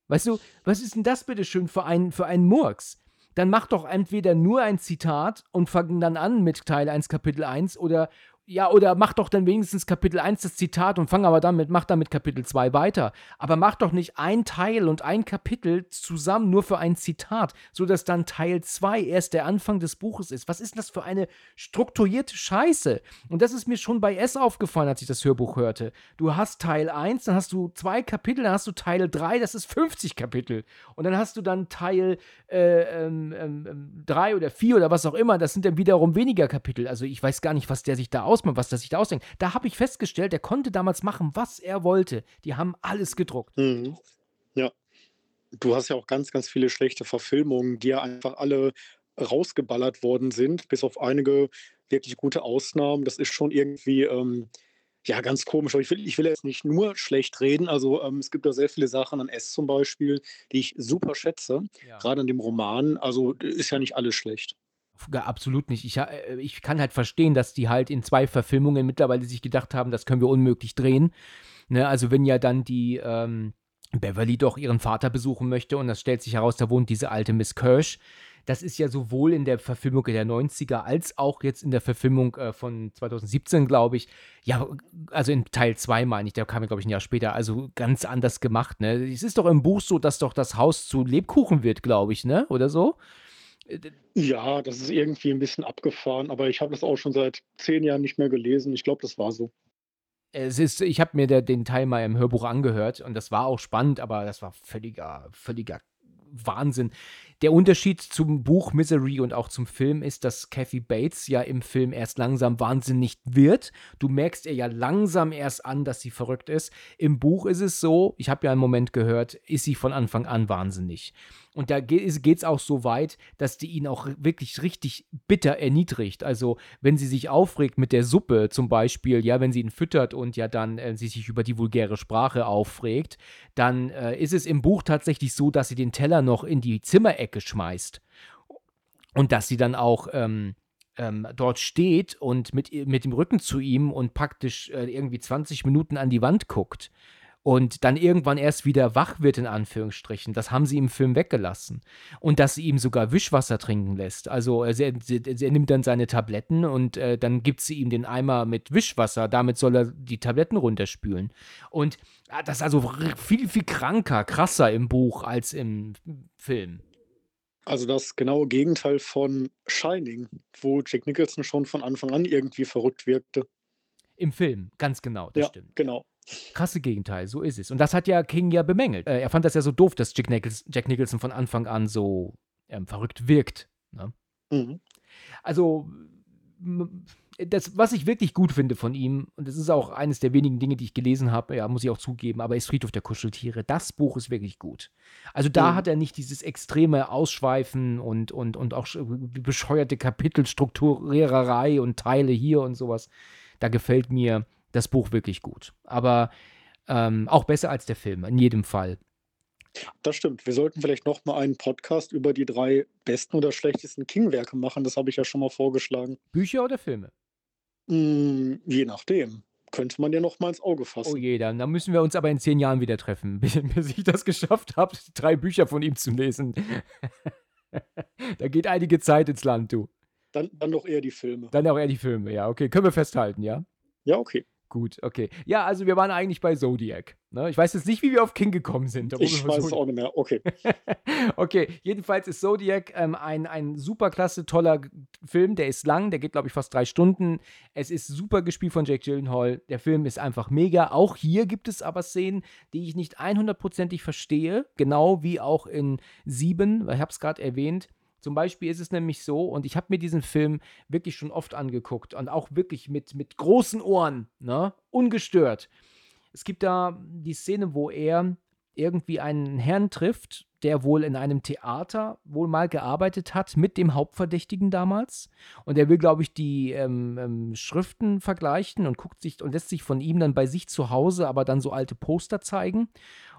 Weißt du, was ist denn das bitte schön für ein, für einen Murks? Dann mach doch entweder nur ein Zitat und fang dann an mit Teil 1, Kapitel 1 oder ja, oder mach doch dann wenigstens Kapitel 1 das Zitat und fang aber damit, mach dann mit Kapitel 2 weiter. Aber mach doch nicht ein Teil und ein Kapitel zusammen nur für ein Zitat, sodass dann Teil 2 erst der Anfang des Buches ist. Was ist das für eine strukturierte Scheiße? Und das ist mir schon bei S aufgefallen, als ich das Hörbuch hörte. Du hast Teil 1, dann hast du zwei Kapitel, dann hast du Teil 3, das ist 50 Kapitel. Und dann hast du dann Teil 3 äh, ähm, ähm, drei oder 4 oder was auch immer, das sind dann wiederum weniger Kapitel. Also ich weiß gar nicht, was der sich da ausmacht, was der sich da ausdenkt. Da habe ich festgestellt, der konnte damals machen, was er wollte. Die haben alles gedruckt. Mhm. Ja. Du hast ja auch ganz, ganz viele schlechte Verfilmungen, die ja einfach alle rausgeballert worden sind, bis auf einige wirklich gute Ausnahmen. Das ist schon irgendwie, ähm, ja, ganz komisch. Aber ich will, ich will jetzt nicht nur schlecht reden. Also ähm, es gibt da sehr viele Sachen an S zum Beispiel, die ich super schätze, Ja. gerade an dem Roman. Also ist ja nicht alles schlecht. Absolut nicht. Ich, äh, ich kann halt verstehen, dass die halt in zwei Verfilmungen mittlerweile sich gedacht haben, das können wir unmöglich drehen. Ne, also wenn ja dann die ähm, Beverly doch ihren Vater besuchen möchte und das stellt sich heraus, da wohnt diese alte Miss Kirsch. Das ist ja sowohl in der Verfilmung der 90er als auch jetzt in der Verfilmung äh, von 2017, glaube ich. Ja, also in Teil 2 meine ich, der kam ja, glaube ich, ein Jahr später. Also ganz anders gemacht, ne? Es ist doch im Buch so, dass doch das Haus zu Lebkuchen wird, glaube ich, ne? Oder so? Ja, das ist irgendwie ein bisschen abgefahren, aber ich habe das auch schon seit zehn Jahren nicht mehr gelesen. Ich glaube, das war so. Es ist, ich habe mir der, den Teil mal im Hörbuch angehört und das war auch spannend, aber das war völliger, völliger Wahnsinn. Der Unterschied zum Buch Misery und auch zum Film ist, dass Kathy Bates ja im Film erst langsam wahnsinnig wird. Du merkst ihr ja langsam erst an, dass sie verrückt ist. Im Buch ist es so, ich habe ja einen Moment gehört, ist sie von Anfang an wahnsinnig. Und da geht es auch so weit, dass die ihn auch wirklich richtig bitter erniedrigt. Also, wenn sie sich aufregt mit der Suppe zum Beispiel, ja, wenn sie ihn füttert und ja dann äh, sie sich über die vulgäre Sprache aufregt, dann äh, ist es im Buch tatsächlich so, dass sie den Teller noch in die Zimmerecke schmeißt. Und dass sie dann auch ähm, ähm, dort steht und mit, mit dem Rücken zu ihm und praktisch äh, irgendwie 20 Minuten an die Wand guckt und dann irgendwann erst wieder wach wird, in Anführungsstrichen. Das haben sie im Film weggelassen. Und dass sie ihm sogar Wischwasser trinken lässt. Also er, er, er nimmt dann seine Tabletten und äh, dann gibt sie ihm den Eimer mit Wischwasser. Damit soll er die Tabletten runterspülen. Und ah, das ist also viel, viel kranker, krasser im Buch als im Film. Also das genaue Gegenteil von Shining, wo Jack Nicholson schon von Anfang an irgendwie verrückt wirkte. Im Film, ganz genau, das ja, stimmt. genau. Krasse Gegenteil, so ist es. Und das hat ja King ja bemängelt. Äh, er fand das ja so doof, dass Jack, Nichols, Jack Nicholson von Anfang an so ähm, verrückt wirkt. Ne? Mhm. Also, das, was ich wirklich gut finde von ihm, und das ist auch eines der wenigen Dinge, die ich gelesen habe, ja, muss ich auch zugeben, aber ist Friedhof der Kuscheltiere. Das Buch ist wirklich gut. Also da Mhm. hat er nicht dieses extreme Ausschweifen und, und, und auch sch- bescheuerte Kapitelstrukturiererei und Teile hier und sowas. Da gefällt mir das Buch wirklich gut. Aber ähm, auch besser als der Film, in jedem Fall. Das stimmt. Wir sollten vielleicht noch mal einen Podcast über die drei besten oder schlechtesten King-Werke machen. Das habe ich ja schon mal vorgeschlagen. Bücher oder Filme? Mm, je nachdem. Könnte man ja noch mal ins Auge fassen. Oh je, dann, dann müssen wir uns aber in zehn Jahren wieder treffen, bis, bis ich das geschafft habe, drei Bücher von ihm zu lesen. da geht einige Zeit ins Land, du. Dann, dann doch eher die Filme. Dann auch eher die Filme, ja. Okay, können wir festhalten, ja? Ja, okay. Gut, okay. Ja, also wir waren eigentlich bei Zodiac. Ne? Ich weiß jetzt nicht, wie wir auf King gekommen sind. Ich weiß es auch nicht mehr. Okay. okay, jedenfalls ist Zodiac ähm, ein, ein super klasse, toller Film. Der ist lang, der geht, glaube ich, fast drei Stunden. Es ist super gespielt von Jake Gyllenhaal. Der Film ist einfach mega. Auch hier gibt es aber Szenen, die ich nicht 100%ig verstehe. Genau wie auch in Sieben, weil ich habe es gerade erwähnt. Zum Beispiel ist es nämlich so, und ich habe mir diesen Film wirklich schon oft angeguckt und auch wirklich mit, mit großen Ohren, ne? ungestört. Es gibt da die Szene, wo er irgendwie einen Herrn trifft, der wohl in einem Theater wohl mal gearbeitet hat mit dem Hauptverdächtigen damals. Und er will, glaube ich, die ähm, ähm, Schriften vergleichen und guckt sich und lässt sich von ihm dann bei sich zu Hause aber dann so alte Poster zeigen.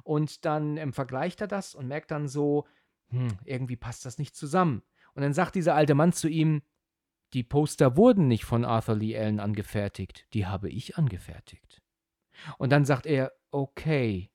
Und dann ähm, vergleicht er das und merkt dann so, hm, irgendwie passt das nicht zusammen. Und dann sagt dieser alte Mann zu ihm, die Poster wurden nicht von Arthur Lee Allen angefertigt, die habe ich angefertigt. Und dann sagt er, okay,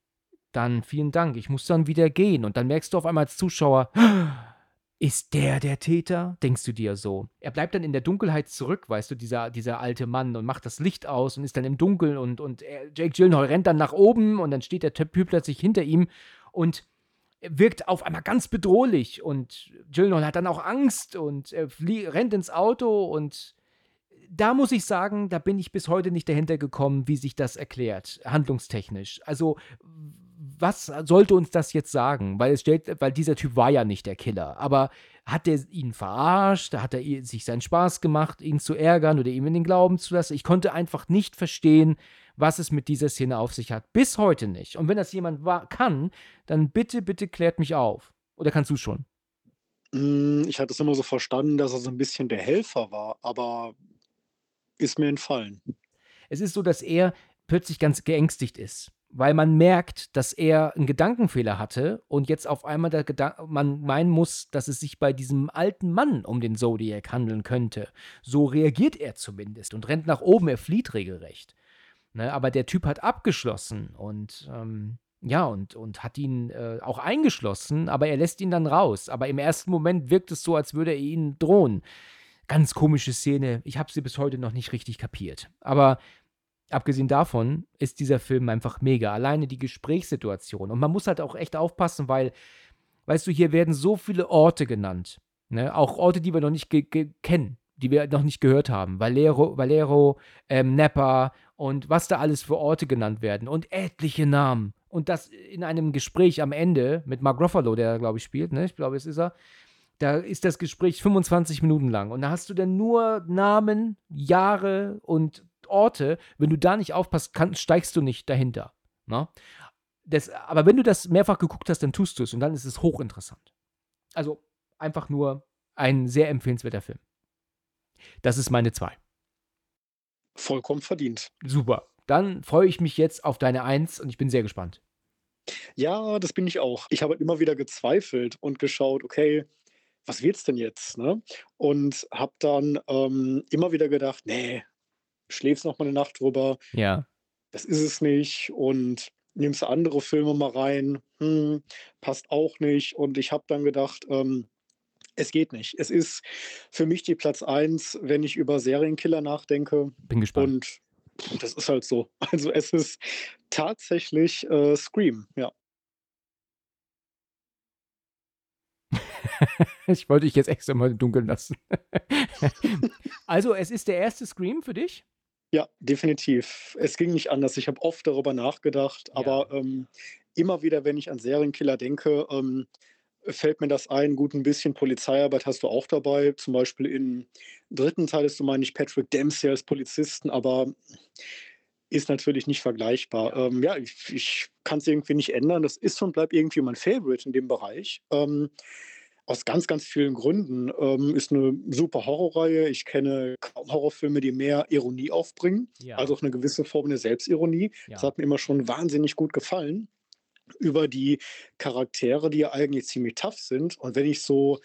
dann vielen Dank, ich muss dann wieder gehen. Und dann merkst du auf einmal als Zuschauer, ist der der Täter? Denkst du dir so. Er bleibt dann in der Dunkelheit zurück, weißt du, dieser, dieser alte Mann und macht das Licht aus und ist dann im Dunkeln und, und Jake Gyllenhaal rennt dann nach oben und dann steht der Typ plötzlich hinter ihm und wirkt auf einmal ganz bedrohlich und Gyllenhaal hat dann auch Angst und rennt ins Auto und da muss ich sagen, da bin ich bis heute nicht dahinter gekommen, wie sich das erklärt, handlungstechnisch. Also was sollte uns das jetzt sagen? Weil es stellt, weil dieser Typ war ja nicht der Killer. Aber hat er ihn verarscht? Hat er sich seinen Spaß gemacht, ihn zu ärgern oder ihm in den Glauben zu lassen? Ich konnte einfach nicht verstehen, was es mit dieser Szene auf sich hat. Bis heute nicht. Und wenn das jemand kann, dann bitte, bitte klärt mich auf. Oder kannst du schon? Hm, ich hatte es immer so verstanden, dass er so ein bisschen der Helfer war, aber ist mir entfallen. Es ist so, dass er plötzlich ganz geängstigt ist weil man merkt, dass er einen Gedankenfehler hatte und jetzt auf einmal der Gedan man meinen muss, dass es sich bei diesem alten Mann um den Zodiac handeln könnte. So reagiert er zumindest und rennt nach oben, er flieht regelrecht. Ne, aber der Typ hat abgeschlossen und ähm, ja, und, und hat ihn äh, auch eingeschlossen, aber er lässt ihn dann raus. Aber im ersten Moment wirkt es so, als würde er ihn drohen. Ganz komische Szene. Ich habe sie bis heute noch nicht richtig kapiert. Aber abgesehen davon ist dieser Film einfach mega. Alleine die Gesprächssituation. Und man muss halt auch echt aufpassen, weil, weißt du, hier werden so viele Orte genannt. Ne? Auch Orte, die wir noch nicht kennen, die wir noch nicht gehört haben. Valero, Valero ähm, Napa und was da alles für Orte genannt werden. Und etliche Namen. Und das in einem Gespräch am Ende mit Mark Ruffalo, der, glaube ich, spielt, ne? Ich glaube, es ist er. Da ist das Gespräch 25 Minuten lang. Und da hast du dann nur Namen, Jahre und Orte, wenn du da nicht aufpasst, kann, steigst du nicht dahinter. Ne? Das, aber wenn du das mehrfach geguckt hast, dann tust du es und dann ist es hochinteressant. Also einfach nur ein sehr empfehlenswerter Film. Das ist meine zwei. Vollkommen verdient. Super. Dann freue ich mich jetzt auf deine Eins und ich bin sehr gespannt. Ja, das bin ich auch. Ich habe immer wieder gezweifelt und geschaut, okay, was wird's denn jetzt? Ne? Und habe dann ähm, immer wieder gedacht, nee, schläfst noch mal eine Nacht drüber. Ja. Das ist es nicht und nimmst andere Filme mal rein, hm, passt auch nicht. Und ich habe dann gedacht, ähm, es geht nicht. Es ist für mich die Platz 1, wenn ich über Serienkiller nachdenke. Bin gespannt. Und das ist halt so. Also es ist tatsächlich äh, Scream, ja. ich wollte dich jetzt extra mal dunkeln lassen. also, es ist der erste Scream für dich? Ja, definitiv. Es ging nicht anders. Ich habe oft darüber nachgedacht, Ja. aber ähm, immer wieder, wenn ich an Serienkiller denke, ähm, fällt mir das ein. Gut, ein bisschen Polizeiarbeit hast du auch dabei. Zum Beispiel im dritten Teil ist du, meine ich, Patrick Dempsey als Polizisten, aber ist natürlich nicht vergleichbar. Ähm, ja, ich, ich kann es irgendwie nicht ändern. Das ist und bleibt irgendwie mein Favorite in dem Bereich. Ähm, aus ganz, ganz vielen Gründen. Ähm, ist eine super Horrorreihe. Ich kenne kaum Horrorfilme, die mehr Ironie aufbringen. Ja. Also auch eine gewisse Form der Selbstironie. Ja. Das hat mir immer schon wahnsinnig gut gefallen. Über die Charaktere, die ja eigentlich ziemlich tough sind. Und wenn ich so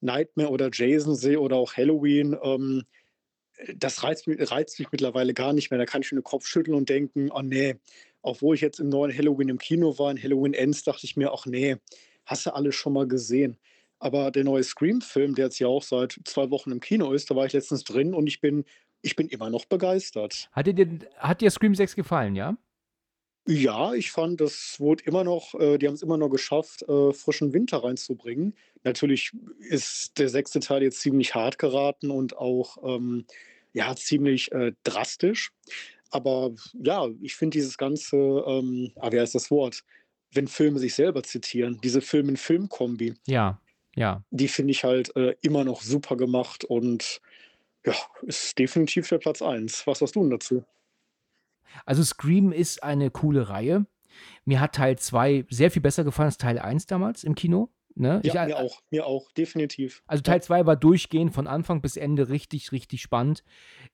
Nightmare oder Jason sehe oder auch Halloween, ähm, das reizt, mich- reizt mich mittlerweile gar nicht mehr. Da kann ich nur den Kopf schütteln und denken, oh nee, obwohl ich jetzt im neuen Halloween im Kino war, in Halloween Ends, dachte ich mir, ach nee, hast du alles schon mal gesehen. Aber der neue Scream-Film, der jetzt ja auch seit zwei Wochen im Kino ist, da war ich letztens drin und ich bin Ich bin immer noch begeistert. Hat dir hat dir Scream 6 gefallen, ja? Ja, ich fand, das wurde immer noch äh, die haben's immer noch geschafft, äh, frischen Winter reinzubringen. Natürlich ist der sechste Teil jetzt ziemlich hart geraten und auch, ähm, ja, ziemlich, äh, drastisch. Aber ja, ich finde dieses ganze, ähm ah, wie heißt das Wort? Wenn Filme sich selber zitieren, diese Film-in-Film-Kombi Ja, ja. die finde ich halt, äh, immer noch super gemacht und ja, ist definitiv der Platz 1. Was sagst du 'n dazu? Also, Scream ist eine coole Reihe. Mir hat Teil 2 sehr viel besser gefallen als Teil 1 damals im Kino, ne? Ich Ja, a mir a auch, mir auch, definitiv. also. Teil 2 war durchgehend von Anfang bis Ende richtig, richtig spannend.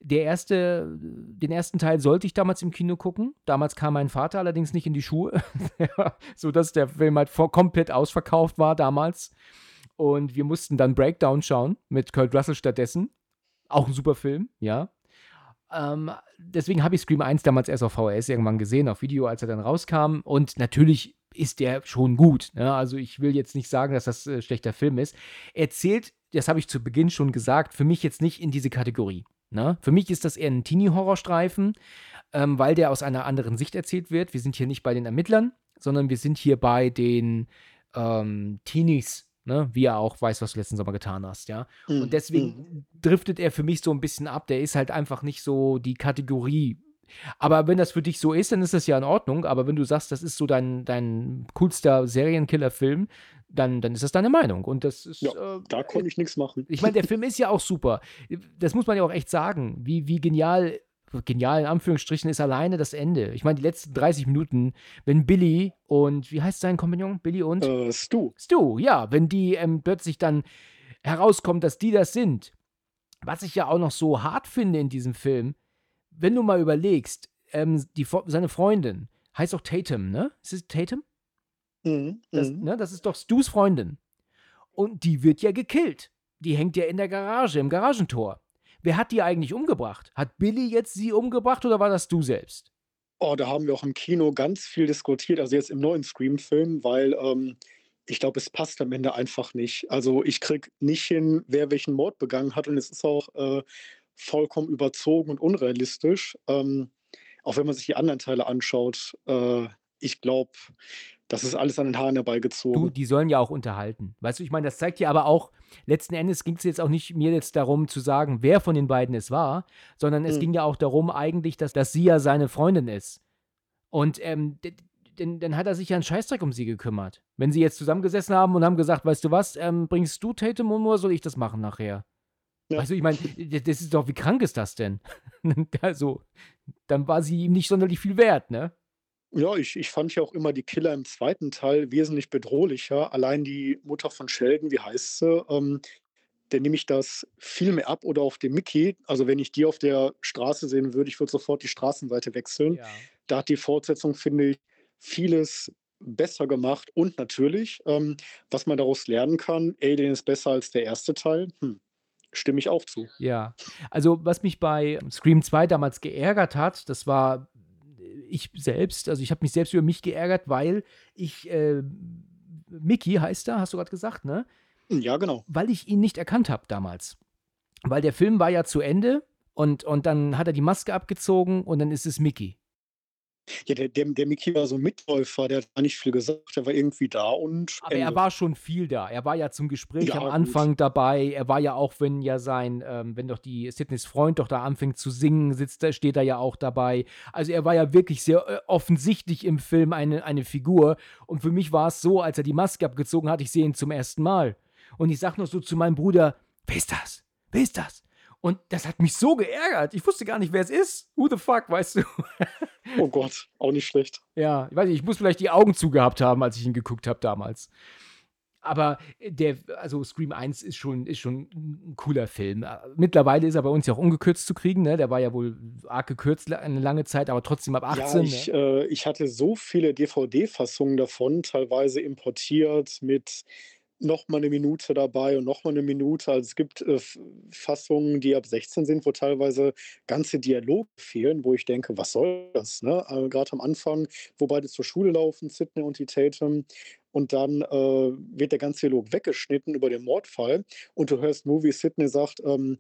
Der erste den ersten Teil sollte ich damals im Kino gucken. Damals kam mein Vater allerdings nicht in die Schuhe, sodass der Film halt vor komplett ausverkauft war damals. Und wir mussten dann Breakdown schauen mit Kurt Russell stattdessen. Auch 'n super Film, ja. Ähm, deswegen habe ich Scream 1 damals erst auf VHS irgendwann gesehen, auf Video, als er dann rauskam. Und natürlich ist der schon gut, ne? Also, ich will jetzt nicht sagen, dass das, äh, schlechter Film ist. Er zählt, das habe ich zu Beginn schon gesagt, für mich jetzt nicht in diese Kategorie, ne? Für mich ist das eher 'n Teenie-Horrorstreifen, ähm, weil der aus einer anderen Sicht erzählt wird. Wir sind hier nicht bei den Ermittlern, sondern wir sind hier bei den, ähm, Teenies, ne? Wie er auch weiß, was du letzten Sommer getan hast, ja? Und Mhm, mhm. deswegen driftet er für mich so 'n bisschen ab. Der ist halt einfach nicht so die Kategorie. Aber wenn das für dich so ist, dann ist das ja in Ordnung. Aber wenn du sagst, das ist so dein dein coolster Serienkiller-Film, dann dann ist das deine Meinung. Und das ist, Ja, äh, da konnte ich nix machen. ich meine, der Film ist ja auch super. Das muss man ja auch echt sagen, wie wie genial genial in Anführungsstrichen ist alleine das Ende. Ich meine, die letzten 30 Minuten, wenn Billy und wie heißt sein Kompagnon? Billy und? Äh, Stu. Stu, ja, wenn die, ähm, plötzlich dann herauskommt, dass die das sind. Was ich ja auch noch so hart finde in diesem Film, wenn du mal überlegst, ähm, die seine Freundin heißt doch Tatum, ne? Ist es Tatum? Mhm, Das mhm. ne, das ist doch Stus Freundin. Und die wird ja gekillt. Die hängt ja in der Garage, im Garagentor. Wer hat die eigentlich umgebracht? Hat Billy jetzt sie umgebracht oder war das Stu selbst? Oh, da haben wir auch im Kino ganz viel diskutiert, also jetzt im neuen Scream-Film, weil, ähm, ich glaube, es passt am Ende einfach nicht. Also, ich kriege nicht hin, wer welchen Mord begangen hat und es ist auch, äh, vollkommen überzogen und unrealistisch. Ähm, auch wenn man sich die anderen Teile anschaut, äh, ich glaube, das ist alles an den Haaren Du, herbeigezogen. die sollen ja auch unterhalten. Weißt du, ich meine, das zeigt ja aber auch letzten Endes ging's jetzt auch nicht mir jetzt darum zu sagen, wer von den beiden es war, sondern es Mhm. ging ja auch darum eigentlich, dass dass sie ja seine Freundin ist. Und, ähm, dann hat er sich ja 'n Scheißdreck um sie gekümmert. Wenn sie jetzt zusammengesessen haben und haben gesagt: „Weißt du was, ähm, bringst du Tatum um oder soll ich das machen nachher?“ Ja. Weißt du, ich meine, das ist doch wie krank ist das denn? Also, dann war sie ihm nicht sonderlich viel wert, ne? Ja, ich ich fand ja auch immer die Killer im zweiten Teil wesentlich bedrohlicher. Allein die Mutter von Sheldon, wie heißt sie? Ähm, der nehme ich das viel mehr ab oder auch den Mickey. Also, wenn ich die auf der Straße sehen würde, ich würde sofort die Straßenseite wechseln. Ja. Da hat die Fortsetzung, finde ich, vieles besser gemacht und natürlich, ähm, was man daraus lernen kann, Alien ist besser als der erste Teil. Hm, stimme ich auch zu. Ja. Also, was mich bei Scream 2 damals geärgert hat, das war ich selbst. Also, ich habe mich selbst über mich geärgert, weil ich, äh Mickey heißt er, hast du grad gesagt, ne? Ja, genau. Weil ich ihn nicht erkannt habe damals. Weil der Film war ja zu Ende und und dann hat er die Maske abgezogen und dann ist es Mickey. Ja, der der der Mickey war so 'n Mitläufer, der hat gar nicht viel gesagt. Der war irgendwie da und Aber er Ende. war schon viel da. Er war ja zum Gespräch Ja, am gut. Anfang dabei. Er war ja auch, wenn ja sein ähm, wenn doch die Sydneys Freund doch da anfängt zu singen, sitzt er steht er ja auch dabei. Also, er war ja wirklich sehr, äh, offensichtlich im Film eine eine Figur. Und für mich war's so, als er die Maske abgezogen hat, ich sehe ihn zum ersten Mal. Und ich sage nur so zu meinem Bruder: „Wer ist das? Wer ist das?“ Und das hat mich so geärgert. Ich wusste gar nicht, wer es ist. Who the fuck, weißt du? Oh Gott, auch nicht schlecht. Ja, ich weiß nicht, ich muss vielleicht die Augen zugehabt haben, als ich ihn geguckt habe damals. Aber der also Scream 1 ist schon ist schon 'n cooler Film. Mittlerweile ist er bei uns ja auch ungekürzt zu kriegen, ne? Der war ja wohl arg gekürzt eine lange Zeit, aber trotzdem ab Ja, 18, ich ne? äh, ich hatte so viele DVD-Fassungen davon, teilweise importiert mit noch mal 'ne Minute dabei und noch mal 'ne Minute. Also, es gibt, äh, Fassungen, die ab 16 sind, wo teilweise ganze Dialoge fehlen, wo ich denke: „Was soll das“, ne? Äh, grad am Anfang, wo beide zur Schule laufen, Sydney und die Tatum. Und dann, äh, wird der ganze Dialog weggeschnitten über den Mordfall und du hörst nur, wie Sydney sagt, ähm: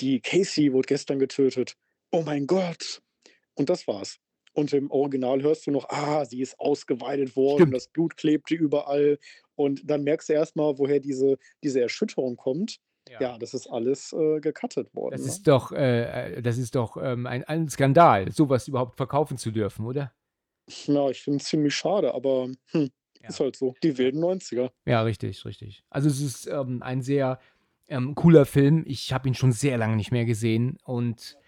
die Casey wurde gestern getötet. Oh mein Gott. Und das war's. Und im Original hörst du noch, ah, sie ist ausgeweidet worden, Stimmt. das Blut klebte überall. Und dann merkst du erstmal, woher diese, diese Erschütterung kommt. Ja, das ist alles äh, gecuttet worden. Das ne? ist doch, äh, äh, das ist doch ähm, ein, ein Skandal, sowas überhaupt verkaufen zu dürfen, oder? Ja, ich finde es ziemlich schade, aber hm, Ja. ist halt so. Die wilden 90er. Ja, richtig, richtig. Also es ist ähm, ein sehr ähm, cooler Film. Ich habe ihn schon sehr lange nicht mehr gesehen und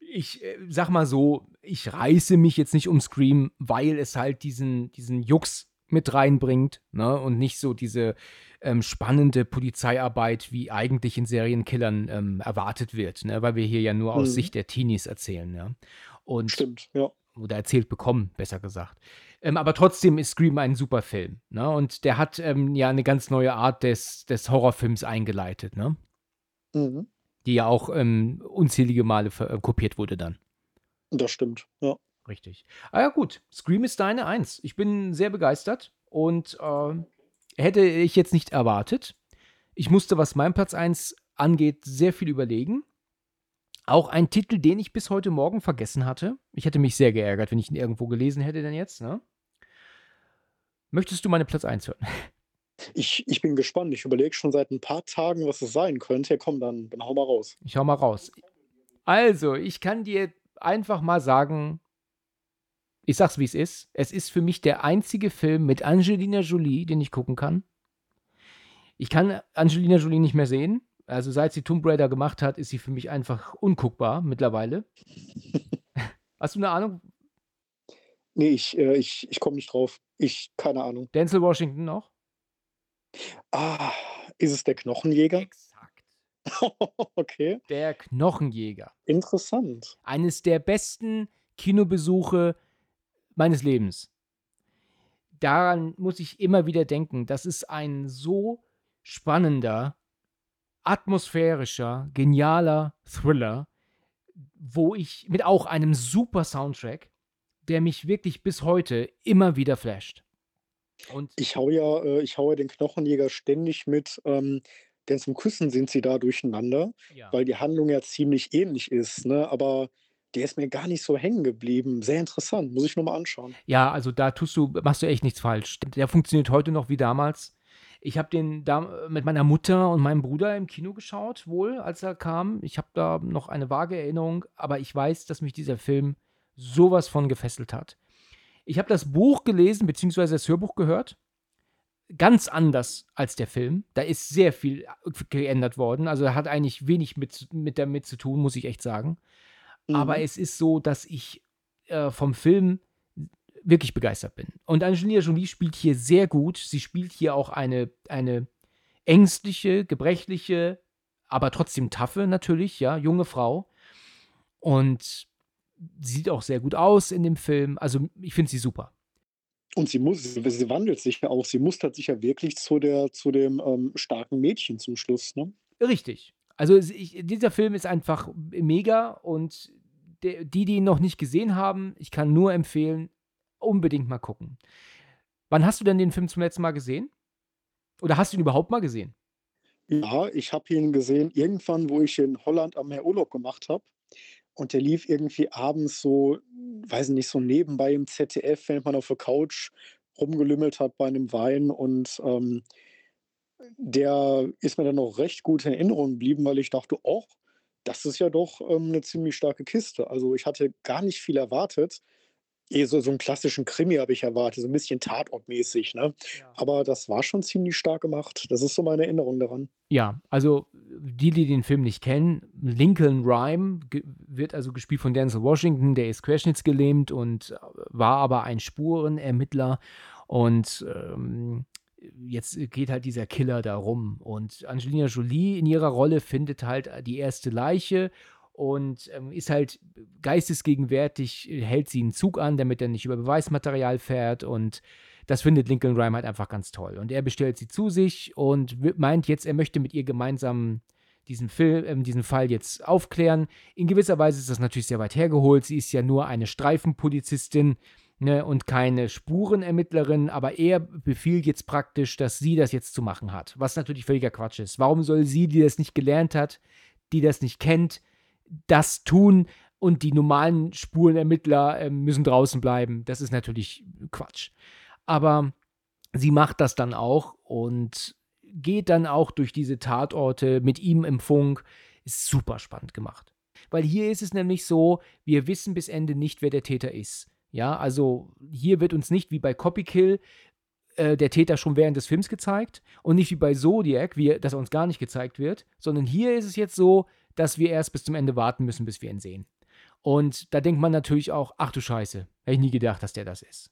ich äh, sag mal so, ich reiße mich jetzt nicht um Scream, weil es halt diesen, diesen Jux mit reinbringt, ne? Und nicht so diese ähm, spannende Polizeiarbeit, wie eigentlich in Serienkillern ähm, erwartet wird, ne? Weil wir hier ja nur aus Mhm. Sicht der Teenies erzählen, ja. Und Stimmt, ja. oder erzählt bekommen, besser gesagt. Ähm, aber trotzdem ist Scream ein super Film. Ne? Und der hat ähm, ja eine ganz neue Art des, des Horrorfilms eingeleitet, ne? Mhm. die ja auch ähm, unzählige Male äh, kopiert wurde dann. Das stimmt, ja. Richtig. Ah ja, gut. Scream ist deine Eins. Ich bin sehr begeistert und äh, hätte ich jetzt nicht erwartet. Ich musste, was mein Platz 1 angeht, sehr viel überlegen. Auch ein Titel, den ich bis heute Morgen vergessen hatte. Ich hätte mich sehr geärgert, wenn ich ihn irgendwo gelesen hätte, denn jetzt, ne? Möchtest du meine Platz 1 hören? Ich, ich bin gespannt. Ich überlege schon seit ein paar Tagen, was es sein könnte. Ja, komm, dann, dann hau mal raus. Ich hau mal raus. Also, ich kann dir einfach mal sagen, ich sag's wie es ist. Es ist für mich der einzige Film mit Angelina Jolie, den ich gucken kann. Ich kann Angelina Jolie nicht mehr sehen. Also seit sie Tomb Raider gemacht hat, ist sie für mich einfach unguckbar mittlerweile. Hast du eine Ahnung? Nee, ich, äh, ich, ich komme nicht drauf. Ich, keine Ahnung. Denzel Washington noch? Ah, ist es der Knochenjäger? Exakt. okay, Der Knochenjäger. interessant. Eines der besten Kinobesuche meines Lebens. Daran muss ich immer wieder denken. Das ist ein so spannender, atmosphärischer, genialer Thriller, wo ich mit auch einem super Soundtrack, der mich wirklich bis heute immer wieder flasht. Und Ich hau ja, äh, ich hau ja den Knochenjäger ständig mit, ähm, denn zum Küssen sind sie da durcheinander, ja. weil die Handlung ja ziemlich ähnlich ist, ne? Aber der ist mir gar nicht so hängen geblieben. Sehr interessant, muss ich noch mal anschauen. Ja, also da tust du, machst du echt nichts falsch. Der funktioniert heute noch wie damals. Ich habe den da mit meiner Mutter und meinem Bruder im Kino geschaut, wohl, als er kam. Ich habe da noch eine vage Erinnerung, aber ich weiß, dass mich dieser Film sowas von gefesselt hat. Ich habe das Buch gelesen, beziehungsweise das Hörbuch gehört. Ganz anders als der Film. Da ist sehr viel geändert worden. Also hat eigentlich wenig mit, mit damit zu tun, muss ich echt sagen. Aber Mhm. es ist so, dass ich äh, vom Film wirklich begeistert bin. Und Angelina Jolie spielt hier sehr gut. Sie spielt hier auch eine, eine ängstliche, gebrechliche, aber trotzdem taffe natürlich, ja, junge Frau. Und sieht auch sehr gut aus in dem Film. Also ich finde sie super. Und sie muss, sie sie wandelt sich ja auch. Sie mustert sich ja wirklich zu der, zu dem ähm, starken Mädchen zum Schluss, ne? Richtig. Also ich, dieser Film ist einfach mega und der, die, die ihn noch nicht gesehen haben, ich kann nur empfehlen, unbedingt mal gucken. Wann hast du denn den Film zum letzten Mal gesehen? Oder hast du ihn überhaupt mal gesehen? Ja, ich habe ihn gesehen irgendwann, wo ich in Holland am Meer Urlaub gemacht habe. Und der lief irgendwie abends so, weiß nicht, so nebenbei im ZDF, wenn man auf der Couch rumgelümmelt hat bei einem Wein. Und ähm, der ist mir dann noch recht gut in Erinnerung geblieben, weil ich dachte, oh, das ist ja doch ähm, eine ziemlich starke Kiste. Also ich hatte gar nicht viel erwartet. Eh so, so einen klassischen Krimi habe ich erwartet, so ein bisschen Tatortmäßig, ne? Aber das war schon ziemlich stark gemacht. Das ist so meine Erinnerung daran. Ja, also die, die den Film nicht kennen, Lincoln Rhyme wird also gespielt von Denzel Washington, der ist querschnittsgelähmt und äh, war aber ein Spurenermittler und ähm, jetzt geht halt dieser Killer da rum und Angelina Jolie in ihrer Rolle findet halt die erste Leiche und ähm, ist halt geistesgegenwärtig, äh, hält sie einen Zug an, damit er nicht über Beweismaterial fährt und das findet Lincoln Rhyme halt einfach ganz toll. Und er bestellt sie zu sich und meint jetzt, er möchte mit ihr gemeinsam diesen, Film, ähm, diesen Fall jetzt aufklären. In gewisser Weise ist das natürlich sehr weit hergeholt. Sie ist ja nur eine Streifenpolizistin ne, und keine Spurenermittlerin, aber er befiehlt jetzt praktisch, dass sie das jetzt zu machen hat. Was natürlich völliger Quatsch ist. Warum soll sie, die das nicht gelernt hat, die das nicht kennt, das tun und die normalen Spurenermittler äh, müssen draußen bleiben. Das ist natürlich Quatsch. Aber sie macht das dann auch und geht dann auch durch diese Tatorte mit ihm im Funk. Ist super spannend gemacht. Weil hier ist es nämlich so, wir wissen bis Ende nicht, wer der Täter ist. Ja, also hier wird uns nicht wie bei Copykill äh, der Täter schon während des Films gezeigt und nicht wie bei Zodiac, wie, dass er uns gar nicht gezeigt wird, sondern hier ist es jetzt so, dass wir erst bis zum Ende warten müssen, bis wir ihn sehen. Und da denkt man natürlich auch, ach du Scheiße, hätte ich nie gedacht, dass der das ist.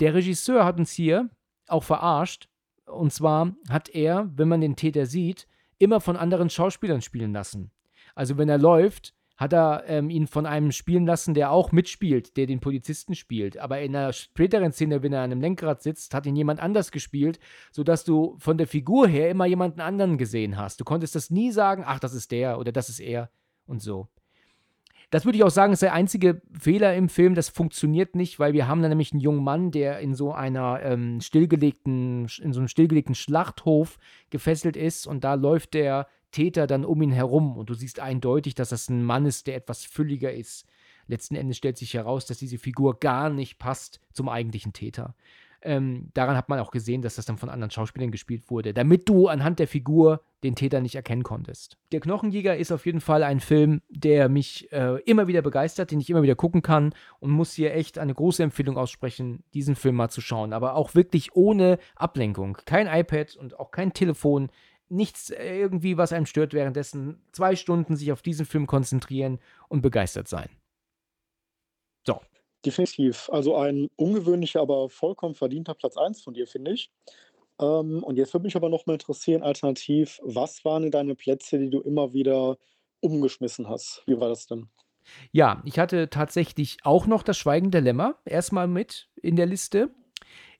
Der Regisseur hat uns hier auch verarscht. Und zwar hat er, wenn man den Täter sieht, immer von anderen Schauspielern spielen lassen. Also wenn er läuft, hat er ähm, ihn von einem spielen lassen, der auch mitspielt, der den Polizisten spielt. Aber in einer späteren Szene, wenn er an einem Lenkrad sitzt, hat ihn jemand anders gespielt, sodass du von der Figur her immer jemanden anderen gesehen hast. Du konntest das nie sagen, ach, das ist der oder das ist er und so. Das würde ich auch sagen, ist der einzige Fehler im Film. Das funktioniert nicht, weil wir haben da nämlich einen jungen Mann, der in so einer ähm, stillgelegten, in so einem stillgelegten Schlachthof gefesselt ist und da läuft der Täter dann um ihn herum und du siehst eindeutig, dass das ein Mann ist, der etwas fülliger ist. Letzten Endes stellt sich heraus, dass diese Figur gar nicht passt zum eigentlichen Täter. Ähm, daran hat man auch gesehen, dass das dann von anderen Schauspielern gespielt wurde, damit du anhand der Figur den Täter nicht erkennen konntest. Der Knochenjäger ist auf jeden Fall ein Film, der mich äh, immer wieder begeistert, den ich immer wieder gucken kann und muss hier echt eine große Empfehlung aussprechen, diesen Film mal zu schauen. Aber auch wirklich ohne Ablenkung. Kein iPad und auch kein Telefon. Nichts äh, irgendwie, was einem stört, währenddessen zwei Stunden sich auf diesen Film konzentrieren und begeistert sein. So, Definitiv. Also ein ungewöhnlicher, aber vollkommen verdienter Platz 1 von dir, finde ich. Ähm, und jetzt würde mich aber noch mal interessieren, alternativ, was waren denn deine Plätze, die du immer wieder umgeschmissen hast? Wie war das denn? Ja, ich hatte tatsächlich auch noch das Schweigen der Lämmer erstmal mit in der Liste.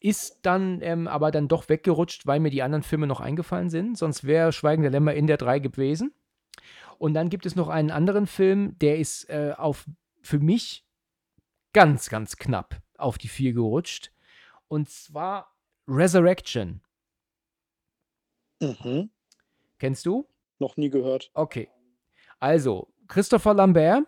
Ist dann ähm, aber dann doch weggerutscht, weil mir die anderen Filme noch eingefallen sind. Sonst wäre Schweigen der Lämmer in der 3 gewesen. Und dann gibt es noch einen anderen Film, der ist äh, auf, für mich ganz, ganz knapp auf die 4 gerutscht. Und zwar Resurrection. Mhm. Kennst du? Noch nie gehört. Okay. Also, Christopher Lambert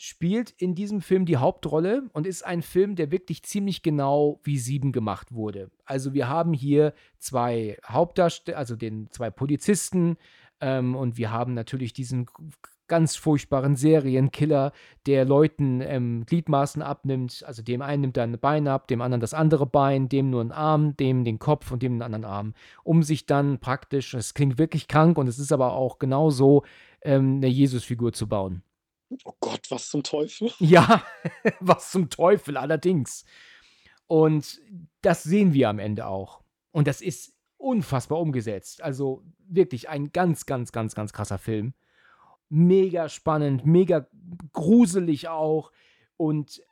spielt in diesem Film die Hauptrolle und ist ein Film, der wirklich ziemlich genau wie Sieben gemacht wurde. Also wir haben hier zwei Hauptdarsteller, also den zwei Polizisten ähm, und wir haben natürlich diesen ganz furchtbaren Serienkiller, der Leuten ähm, Gliedmaßen abnimmt. Also dem einen nimmt er ein Bein ab, dem anderen das andere Bein, dem nur einen Arm, dem den Kopf und dem einen anderen Arm. Um sich dann praktisch, es klingt wirklich krank und es ist aber auch genau so, ähm, eine Jesusfigur zu bauen. Oh Gott, was zum Teufel? Ja, was zum Teufel allerdings. Und das sehen wir am Ende auch. Und das ist unfassbar umgesetzt. Also wirklich ein ganz, ganz, ganz, ganz krasser Film mega spannend, mega gruselig auch und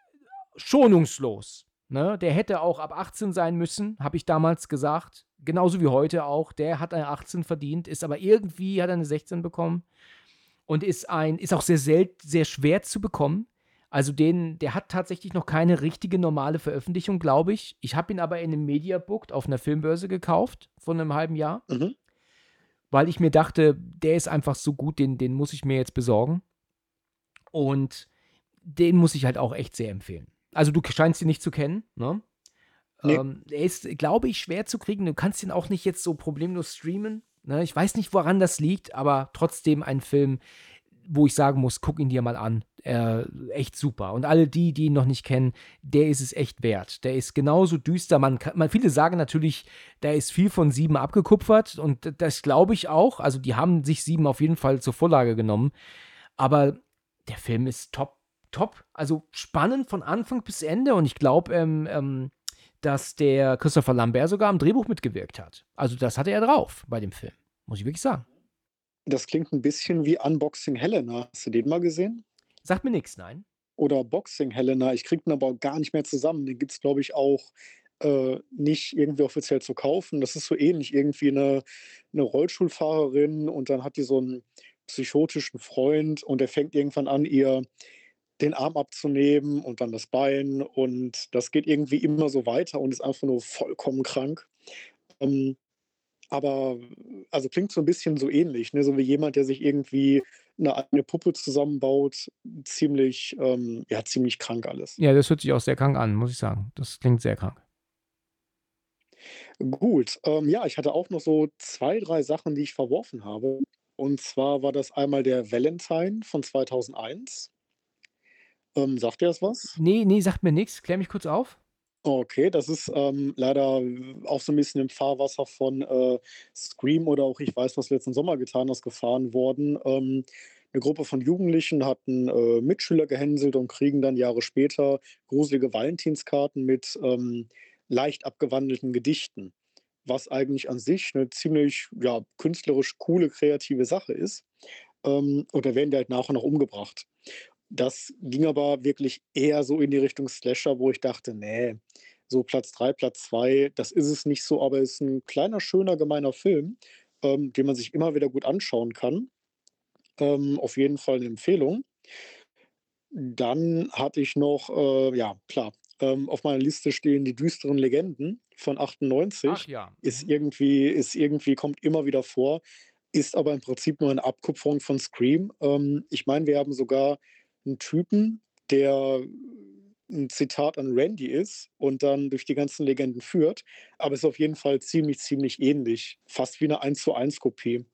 schonungslos. Ne? Der hätte auch ab 18 sein müssen, habe ich damals gesagt. Genauso wie heute auch. Der hat eine 18 verdient, ist aber irgendwie, hat eine 16 bekommen. Und ist ein, ist auch sehr selten, sehr schwer zu bekommen. Also den, der hat tatsächlich noch keine richtige normale Veröffentlichung, glaube ich. Ich habe ihn aber in einem Mediabook auf einer Filmbörse gekauft, vor einem halben Jahr. Mhm weil ich mir dachte, der ist einfach so gut, den, den muss ich mir jetzt besorgen. Und den muss ich halt auch echt sehr empfehlen. Also du scheinst ihn nicht zu kennen, ne? Nee. Ähm, er ist, glaube ich, schwer zu kriegen. Du kannst ihn auch nicht jetzt so problemlos streamen. Ne? Ich weiß nicht, woran das liegt, aber trotzdem ein Film, wo ich sagen muss, guck ihn dir mal an. Äh, echt super. Und alle die, die ihn noch nicht kennen, der ist es echt wert. Der ist genauso düster. Man, kann, man viele sagen natürlich, da ist viel von sieben abgekupfert und das glaube ich auch. Also die haben sich sieben auf jeden Fall zur Vorlage genommen. Aber der Film ist top, top. Also spannend von Anfang bis Ende und ich glaube, ähm, ähm, dass der Christopher Lambert sogar am Drehbuch mitgewirkt hat. Also das hatte er drauf bei dem Film. Muss ich wirklich sagen. Das klingt ein bisschen wie Unboxing Helena. Hast du den mal gesehen? Sagt mir nichts, nein. Oder Boxing Helena. Ich kriege den aber gar nicht mehr zusammen. Den gibt es, glaube ich, auch äh, nicht irgendwie offiziell zu kaufen. Das ist so ähnlich. Irgendwie eine, eine Rollstuhlfahrerin und dann hat die so einen psychotischen Freund und der fängt irgendwann an, ihr den Arm abzunehmen und dann das Bein und das geht irgendwie immer so weiter und ist einfach nur vollkommen krank. Ähm, Aber also klingt so ein bisschen so ähnlich, ne? So wie jemand, der sich irgendwie eine eigene Puppe zusammenbaut. Ziemlich, ähm ja, ziemlich krank alles. Ja, das hört sich auch sehr krank an, muss ich sagen. Das klingt sehr krank. Gut, ähm, ja, ich hatte auch noch so 2, 3 Sachen, die ich verworfen habe. Und zwar war das einmal der Valentine von 2001. Ähm, sagt dir das was? Ne, ne, sagt mir nix. Klär mich kurz auf. Okay, das ist, ähm, leider auch so ein bisschen im Fahrwasser von, äh, Scream oder auch „Ich weiß, was letzten Sommer getan hast“ gefahren worden. Ähm, 'ne Gruppe von Jugendlichen hatten, äh, Mitschüler gehänselt und kriegen dann Jahre später gruselige Valentinskarten mit, ähm, leicht abgewandelten Gedichten, was eigentlich an sich eine ziemlich, ja, künstlerisch coole, kreative Sache ist. Ähm, und da werden die halt nach und nach umgebracht. Das ging aber wirklich eher so in die Richtung Slasher, wo ich dachte: „Ne, so Platz 3, Platz 2, das ist es nicht so“, aber es ist ein kleiner, schöner, gemeiner Film, ähm, den man sich immer wieder gut anschauen kann. Ähm, auf jeden Fall eine Empfehlung. Dann hatte ich noch, äh, ja, klar, ähm, auf meiner Liste stehen „Die düsteren Legenden“ von Ach 98. ja, Ist mhm. irgendwie ist irgendwie kommt immer wieder vor, ist aber im Prinzip nur eine Abkupferung von Scream. Ähm, ich meine, wir haben sogar 'n Typen, der 'n Zitat an Randy ist und dann durch die ganzen Legenden führt, aber ist auf jeden Fall ziemlich, ziemlich ähnlich, fast wie 'ne Eins-zu-eins-Kopie.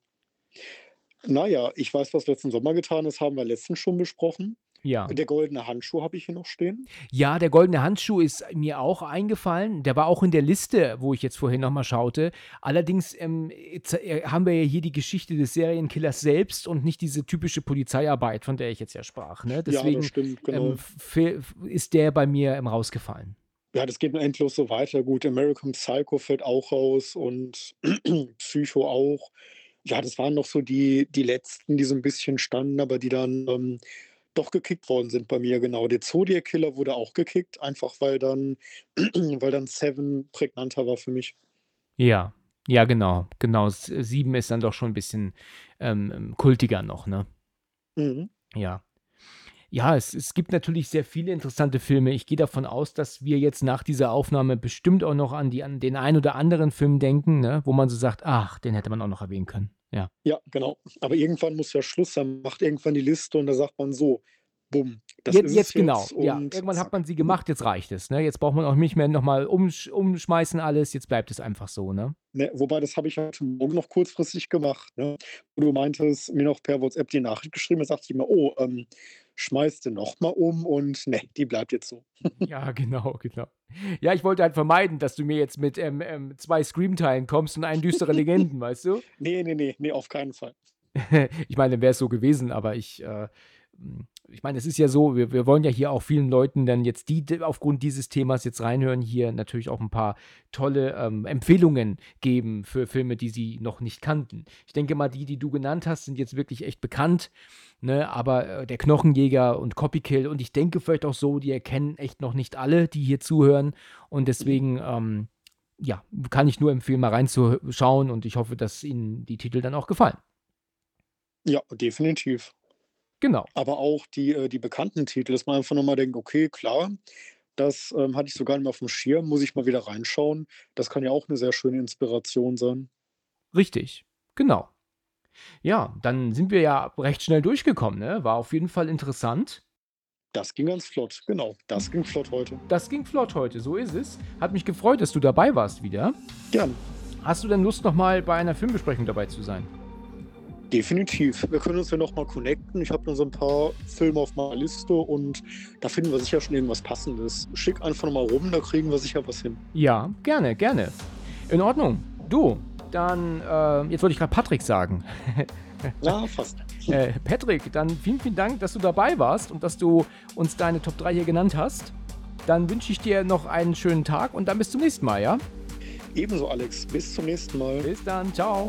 Na ja, „Ich weiß, was letzten Sommer getan ist“, haben wir letztens schon besprochen. Ja. „Der goldene Handschuh“ habe ich hier noch stehen. Ja, der goldene Handschuh ist mir auch eingefallen. Der war auch in der Liste, wo ich jetzt vorhin noch mal schaute. Allerdings, ähm, äh, haben wir ja hier die Geschichte des Serienkillers selbst und nicht diese typische Polizeiarbeit, von der ich jetzt ja sprach, ne? Ja, das Deswegen, stimmt, ähm, genau. fe ist der bei mir, ähm, rausgefallen. Ja, das geht endlos so weiter. Gut, „American Psycho“ fällt auch raus und „Psycho“ auch. Ja, das waren noch so die die Letzten, die so 'n bisschen standen, aber die dann, ähm, doch gekickt worden sind bei mir, genau. Der Zodiac Killer wurde auch gekickt, einfach weil dann weil dann Seven prägnanter war für mich. Ja, ja, genau, genau. S 7 ist dann doch schon 'n bisschen, ähm, kultiger noch, ne? Mhm. Ja. Ja, es es gibt natürlich sehr viele interessante Filme. Ich gehe davon aus, dass wir jetzt nach dieser Aufnahme bestimmt auch noch an die an den ein oder anderen Film denken, ne, wo man so sagt: „Ach, den hätte man auch noch erwähnen können.“ Ja. Ja, genau. Aber irgendwann muss ja Schluss sein. Macht irgendwann die Liste und da sagt man so: „Bumm, das Jet ist es jetzt genau, jetzt ja. Irgendwann hat zack.“ man sie gemacht, jetzt reicht es, ne? Jetzt braucht man auch nicht mehr noch mal umsch umschmeißen alles, jetzt bleibt es einfach so, ne? Ne, wobei das habe ich heute Morgen noch kurzfristig gemacht, ne? Wo du meintest, mir noch per WhatsApp die Nachricht geschrieben, da sagte ich mir: „Oh, ähm, schmeißt du noch mal um?“ Und ne, die bleibt jetzt so. Ja, genau, genau. Ja, ich wollte halt vermeiden, dass du mir jetzt mit, ähm, ähm, 2 Scream-Teilen kommst und einen düstere Legenden, weißt du? Ne, ne, ne, ne, auf keinen Fall. Ich meine, dann wäre es so gewesen, aber ich, äh, ich meine, es ist ja so, wir wir wollen ja hier auch vielen Leuten dann jetzt, die aufgrund dieses Themas jetzt reinhören, hier natürlich auch 'n paar tolle, ähm, Empfehlungen geben für Filme, die sie noch nicht kannten. Ich denke mal, die, die du genannt hast, sind jetzt wirklich echt bekannt, ne, aber, äh, der Knochenjäger und Copy Kill und ich denke vielleicht auch so, die erkennen echt noch nicht alle, die hier zuhören und deswegen, ähm, ja, kann ich nur empfehlen, mal reinzuh schauen und ich hoffe, dass Ihnen die Titel dann auch gefallen. Ja, definitiv. Genau. Aber auch die äh, die bekannten Titel, dass man einfach noch mal denkt: „Okay, klar, das, ähm, hatte ich so gar nicht mehr aufm Schirm, muss ich mal wieder reinschauen.“ Das kann ja auch 'ne sehr schöne Inspiration sein. Richtig, genau. Ja, dann sind wir ja recht schnell durchgekommen, ne? War auf jeden Fall interessant. Das ging ganz flott, genau. Das ging flott heute. Das ging flott heute, so ist es. Hat mich gefreut, dass du dabei warst wieder. Gerne. Hast du denn Lust, noch mal bei einer Filmbesprechung dabei zu sein? Definitiv. Wir können uns ja noch mal connecten. Ich habe noch so 'n paar Filme auf meiner Liste und da finden wir sicher schon irgendwas Passendes. Schick einfach noch mal rum, da kriegen wir sicher was hin. Ja, gerne, gerne. In Ordnung. Du, dann, äh jetzt wollte ich grad Patrick sagen. Ja, fast. Äh, Patrick, dann vielen, vielen Dank, dass du dabei warst und dass du uns deine Top 3 hier genannt hast. Dann wünsche ich dir noch einen schönen Tag und dann bis zum nächsten Mal, ja? Ebenso, Alex. Bis zum nächsten Mal. Bis dann. Tschau.